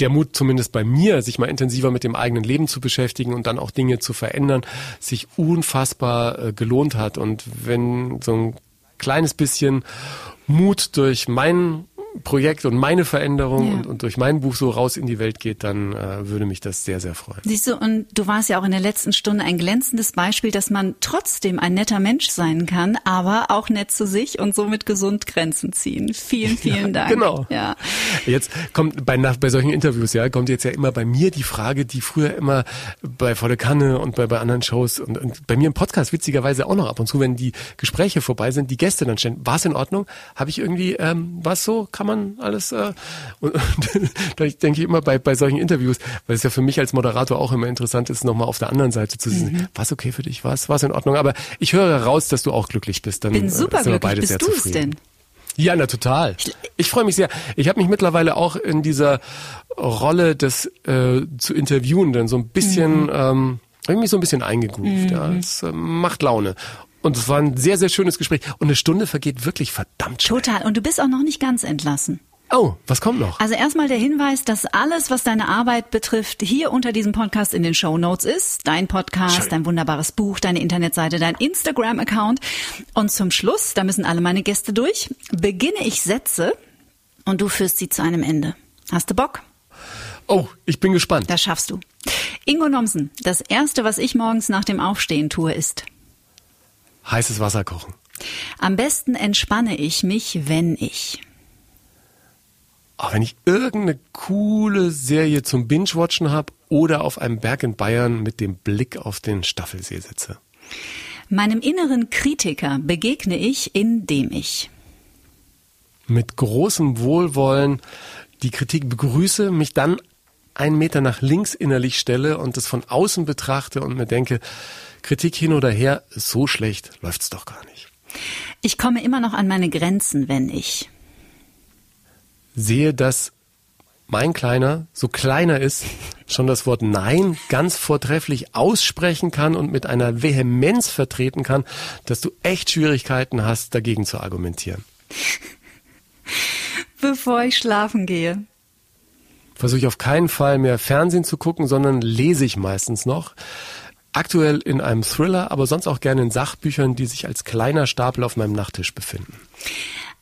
der Mut zumindest bei mir, sich mal intensiver mit dem eigenen Leben zu beschäftigen und dann auch Dinge zu verändern, sich unfassbar äh, gelohnt hat. Und wenn so ein kleines bisschen Mut durch mein Projekt und meine Veränderung ja. und, und durch mein Buch so raus in die Welt geht, dann äh, würde mich das sehr, sehr freuen. Siehst du, und du warst ja auch in der letzten Stunde ein glänzendes Beispiel, dass man trotzdem ein netter Mensch sein kann, aber auch nett zu sich und somit gesund Grenzen ziehen. Vielen, vielen ja, Dank. Genau. Ja. Jetzt kommt bei, nach, bei solchen Interviews, ja, kommt jetzt ja immer bei mir die Frage, die früher immer bei Volle Kanne und bei, bei anderen Shows und, und bei mir im Podcast witzigerweise auch noch ab und zu, wenn die Gespräche vorbei sind, die Gäste dann stellen, war es in Ordnung? Habe ich irgendwie, ähm, was so? Kann man alles? Äh, und, und da denke ich immer bei, bei solchen Interviews, weil es ja für mich als Moderator auch immer interessant ist, nochmal auf der anderen Seite zu sehen, mhm. was okay für dich, was, was in Ordnung. Aber ich höre raus, dass du auch glücklich bist. Dann Bin äh, super glücklich. Beide bist du es denn? Ja, na total. Ich freue mich sehr. Ich habe mich mittlerweile auch in dieser Rolle des äh, zu interviewen dann so ein bisschen mhm. ähm, irgendwie so ein bisschen eingegroovt. Mhm. Ja, es äh, macht Laune. Und es war ein sehr, sehr schönes Gespräch. Und eine Stunde vergeht wirklich verdammt schnell. Total. Und du bist auch noch nicht ganz entlassen. Oh, was kommt noch? Also erstmal der Hinweis, dass alles, was deine Arbeit betrifft, hier unter diesem Podcast in den Show Notes ist. Dein Podcast, Schön. dein wunderbares Buch, deine Internetseite, dein Instagram-Account. Und zum Schluss, da müssen alle meine Gäste durch, beginne ich Sätze und du führst sie zu einem Ende. Hast du Bock? Oh, ich bin gespannt. Das schaffst du. Ingo Nomsen, das erste, was ich morgens nach dem Aufstehen tue, ist heißes Wasser kochen. Am besten entspanne ich mich, wenn ich auch wenn ich irgendeine coole Serie zum Binge-Watchen habe oder auf einem Berg in Bayern mit dem Blick auf den Staffelsee sitze. Meinem inneren Kritiker begegne ich, indem ich mit großem Wohlwollen die Kritik begrüße, mich dann einen Meter nach links innerlich stelle und es von außen betrachte und mir denke, Kritik hin oder her, so schlecht läuft's doch gar nicht. Ich komme immer noch an meine Grenzen, wenn ich sehe, dass mein Kleiner so kleiner ist, schon das Wort Nein ganz vortrefflich aussprechen kann und mit einer Vehemenz vertreten kann, dass du echt Schwierigkeiten hast, dagegen zu argumentieren. Bevor ich schlafen gehe. Versuche ich auf keinen Fall mehr Fernsehen zu gucken, sondern lese ich meistens noch. Aktuell in einem Thriller, aber sonst auch gerne in Sachbüchern, die sich als kleiner Stapel auf meinem Nachttisch befinden.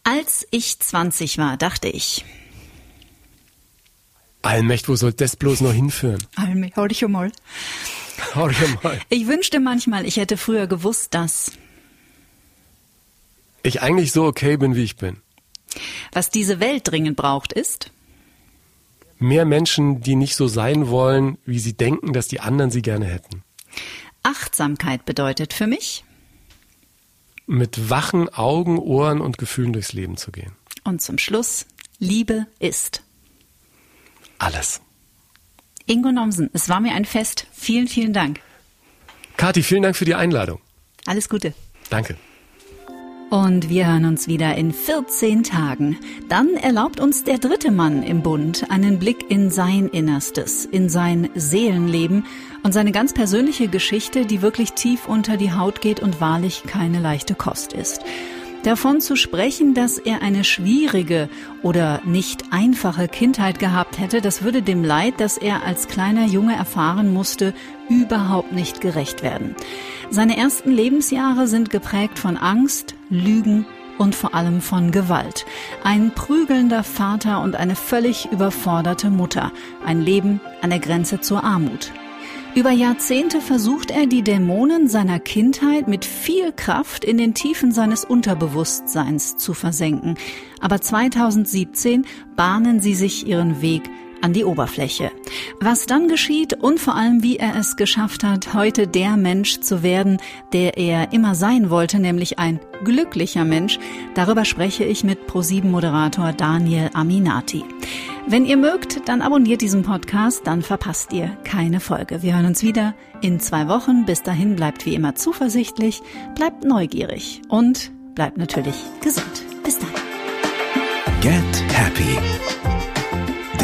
Als ich 20 war, dachte ich. Allmächt, wo soll das bloß noch hinführen? Allmächt, hau dich mal. Hau dich mal. Ich wünschte manchmal, ich hätte früher gewusst, dass ich eigentlich so okay bin, wie ich bin. Was diese Welt dringend braucht, ist mehr Menschen, die nicht so sein wollen, wie sie denken, dass die anderen sie gerne hätten. Achtsamkeit bedeutet für mich mit wachen Augen, Ohren und Gefühlen durchs Leben zu gehen. Und zum Schluss, Liebe ist. Alles. Ingo Nomsen, es war mir ein Fest. Vielen, vielen Dank. Kathi, vielen Dank für die Einladung. Alles Gute. Danke. Und wir hören uns wieder in 14 Tagen. Dann erlaubt uns der dritte Mann im Bund einen Blick in sein Innerstes, in sein Seelenleben und seine ganz persönliche Geschichte, die wirklich tief unter die Haut geht und wahrlich keine leichte Kost ist. Davon zu sprechen, dass er eine schwierige oder nicht einfache Kindheit gehabt hätte, das würde dem Leid, das er als kleiner Junge erfahren musste, überhaupt nicht gerecht werden. Seine ersten Lebensjahre sind geprägt von Angst, Lügen und vor allem von Gewalt. Ein prügelnder Vater und eine völlig überforderte Mutter. Ein Leben an der Grenze zur Armut. Über Jahrzehnte versucht er, die Dämonen seiner Kindheit mit viel Kraft in den Tiefen seines Unterbewusstseins zu versenken. Aber 2017 bahnen sie sich ihren Weg an die Oberfläche. Was dann geschieht und vor allem wie er es geschafft hat, heute der Mensch zu werden, der er immer sein wollte, nämlich ein glücklicher Mensch, darüber spreche ich mit ProSieben Moderator Daniel Aminati. Wenn ihr mögt, dann abonniert diesen Podcast, dann verpasst ihr keine Folge. Wir hören uns wieder in zwei Wochen. Bis dahin bleibt wie immer zuversichtlich, bleibt neugierig und bleibt natürlich gesund. Bis dann. Get Happy.